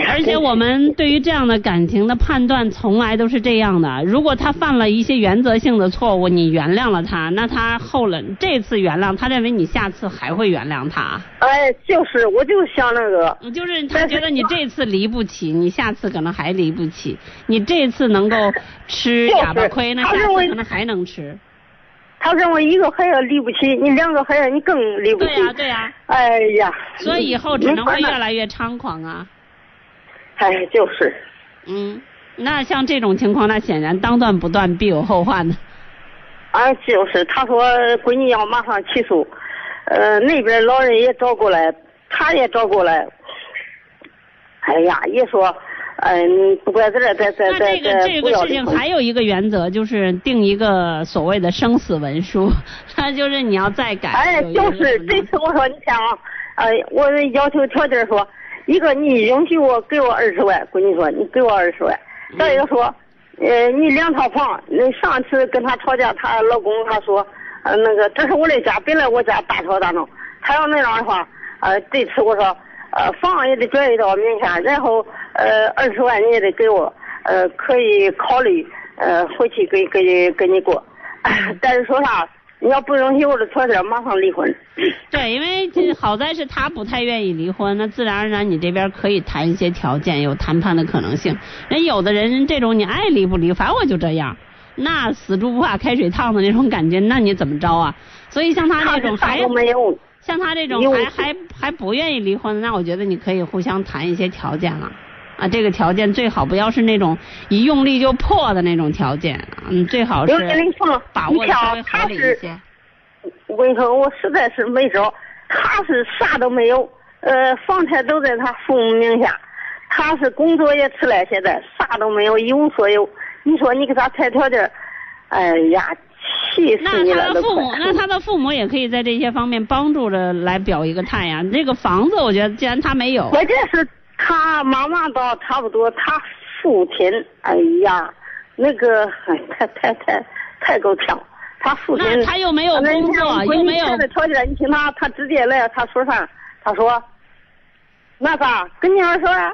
而且我们对于这样的感情的判断从来都是这样的：如果他犯了一些原则性的错误，你原谅了他，那他后了这次原谅，他认为你下次还会原谅他。哎，就是，我就想那个，嗯就是他觉得你这次离不起，你下次可能还离不起。你这次能够吃哑巴亏，那下次可能还能吃。他认为一个孩子离不起，你两个孩子你更离不起。对呀、对呀、哎呀，所以以后只能会越来。越猖狂啊。哎，就是，嗯，那像这种情况，那显然当断不断，必有后患呢。啊，就是，他说闺女要马上起诉，呃，那边老人也找过来，他也找过来，哎呀，也说，嗯、不管在这在在那在这个这在不个事情。还有一个原则，就是定一个所谓的生死文书，那就是你要再改。哎，就是这次我说你看啊，呃，我要求条件说，一个你允许我给我二十万，闺女说你给我二十万，嗯再一个说，呃，你两套房，那上次跟他吵架，她老公他说，呃，那个这是我的家，本来我家大吵大闹，他要那样的话，呃，这次我说，呃，房也得转移到我名下，然后呃二十万你也得给我，呃，可以考虑，呃，回去给给给你过，但是说啥？你要不允许我的条件，马上离婚。对，因为这好在是他不太愿意离婚，那自然而然你这边可以谈一些条件，有谈判的可能性。人有的人这种你爱离不离，反正我就这样，那死猪不怕开水烫的那种感觉，那你怎么着啊？所以像他他这种还没有。像他这种还还还不愿意离婚，那我觉得你可以互相谈一些条件了。啊，这个条件最好不要是那种一用力就破的那种条件，嗯，最好是把握一些。我跟你说，我实在是没招。他是啥都没有，呃，房产都在他父母名下，他是工作也辞了，现在啥都没有，一无所有。你说你给他谈条件，哎呀，气死那你了都他的父母，那他的父母也可以在这些方面帮助着来表一个态呀。这个房子，我觉得既然他没有，关键是他妈妈倒差不多，他父亲，哎呀，那个太太太太够呛。他父亲，那他又没有工作又没有条件，你听他，他直接来，他说啥？他说，那啥，跟你二说呀，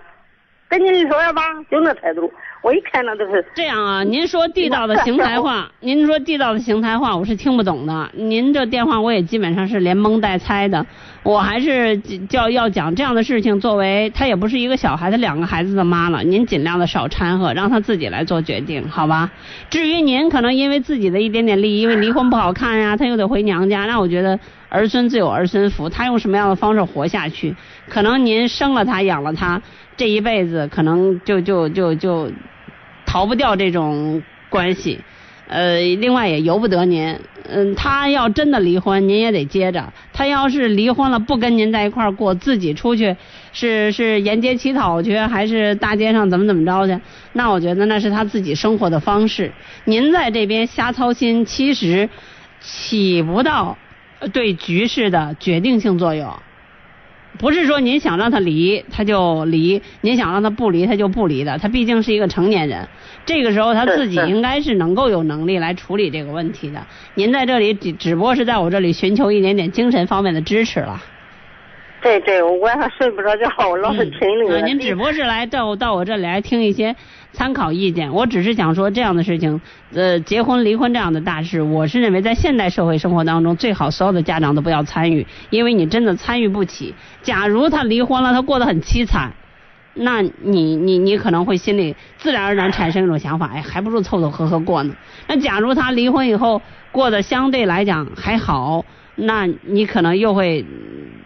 跟你一说呀吧，就那态度。我一看那都是这样啊，您说地道的邢台话，您说地道的邢台话，我是听不懂的。您这电话我也基本上是连蒙带猜的。我还是叫要讲这样的事情，作为她也不是一个小孩，子两个孩子的妈了，您尽量的少掺和，让她自己来做决定，好吧？至于您可能因为自己的一点点利益，因为离婚不好看呀，她又得回娘家，那我觉得儿孙自有儿孙福，她用什么样的方式活下去，可能您生了她，养了她，这一辈子可能就就就就逃不掉这种关系。呃，另外也由不得您，嗯，他要真的离婚，您也得接着。他要是离婚了，不跟您在一块儿过，自己出去是是沿街乞讨去，还是大街上怎么怎么着去？那我觉得那是他自己生活的方式。您在这边瞎操心，其实起不到对局势的决定性作用。不是说您想让他离他就离，您想让他不离他就不离的。他毕竟是一个成年人，这个时候他自己应该是能够有能力来处理这个问题的。您在这里只只不过是在我这里寻求一点点精神方面的支持了。对对，我晚上睡不着觉，我老是听那个。呃您只不过是来到到我这里来听一些参考意见，我只是想说这样的事情，呃，结婚离婚这样的大事，我是认为在现代社会生活当中，最好所有的家长都不要参与，因为你真的参与不起。假如他离婚了，他过得很凄惨，那你你你可能会心里自然而然产生一种想法，哎，还不如凑凑合合过呢。那假如他离婚以后过得相对来讲还好，那你可能又会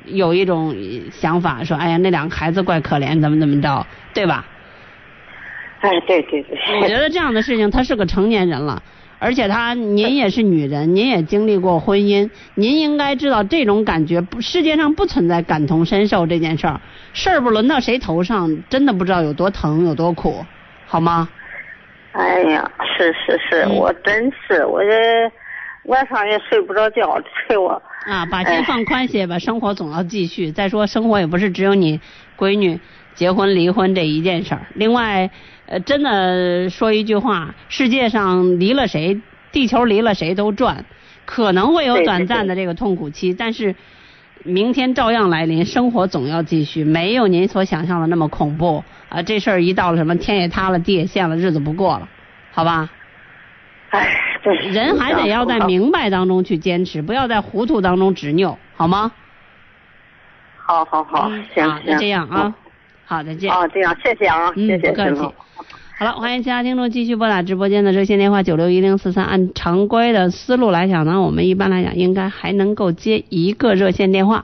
有一种想法，说，哎呀，那两个孩子怪可怜，怎么怎么着，对吧？哎，对对对。我觉得这样的事情，他是个成年人了，而且他您也是女人，您也经历过婚姻，您应该知道这种感觉不，世界上不存在感同身受这件事儿，事儿不轮到谁头上，真的不知道有多疼有多苦，好吗？哎呀，是是是，嗯我真是，我这晚上也睡不着觉，催我。啊，把心放宽些吧，生活总要继续。再说，生活也不是只有你闺女结婚离婚这一件事儿。另外，呃，真的说一句话，世界上离了谁，地球离了谁都转，可能会有短暂的这个痛苦期，但是明天照样来临，生活总要继续，没有您所想象的那么恐怖啊！这事儿一到了什么天也塌了，地也陷了，日子不过了，好吧？哎，对。人还得要在明白当中去坚持，不要在糊涂当中执拗，好吗？好好好，嗯行好，那。这样啊，好，再见。哦，这样，谢谢啊，嗯谢谢不客气。好了，欢迎其他听众继续拨打直播间的热线电话九六一零四三。按常规的思路来讲呢，我们一般来讲应该还能够接一个热线电话。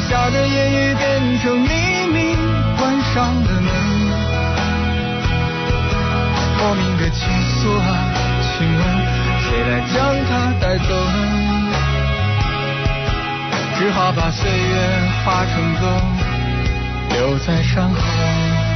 倾诉啊，请问谁来将它带走？只好把岁月化成歌，留在山河。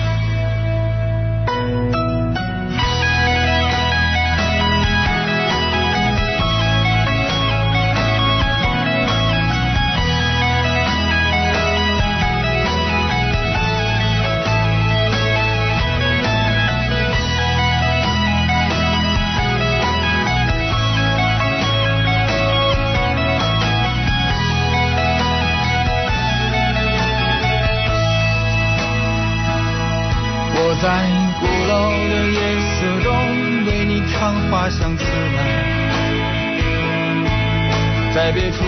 在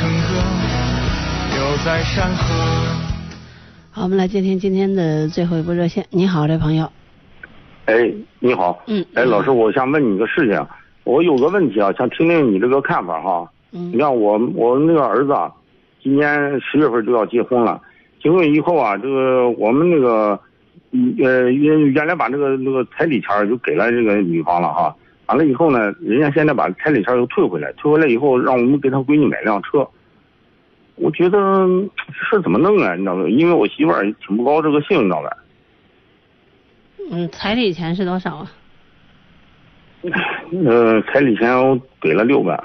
成歌，留在山河。好，我们来接听今天的最后一波热线。你好，这朋友。哎，你好。嗯。哎，老师，我想问你个事情，我有个问题啊，想听听你这个看法哈。嗯你。看我我那个儿子啊，今年十月份就要结婚了，结婚以后啊，这个我们那个，嗯呃原原来把这个那个彩礼钱就给了这个女方了哈，完了以后呢，人家现在把彩礼钱又退回来，退回来以后让我们给他闺女买辆车。我觉得嗯这事怎么弄啊？你知道吗？因为我媳妇儿挺不高这个兴，你知道吧？嗯，彩礼钱是多少啊？呃，彩礼钱我给了六万。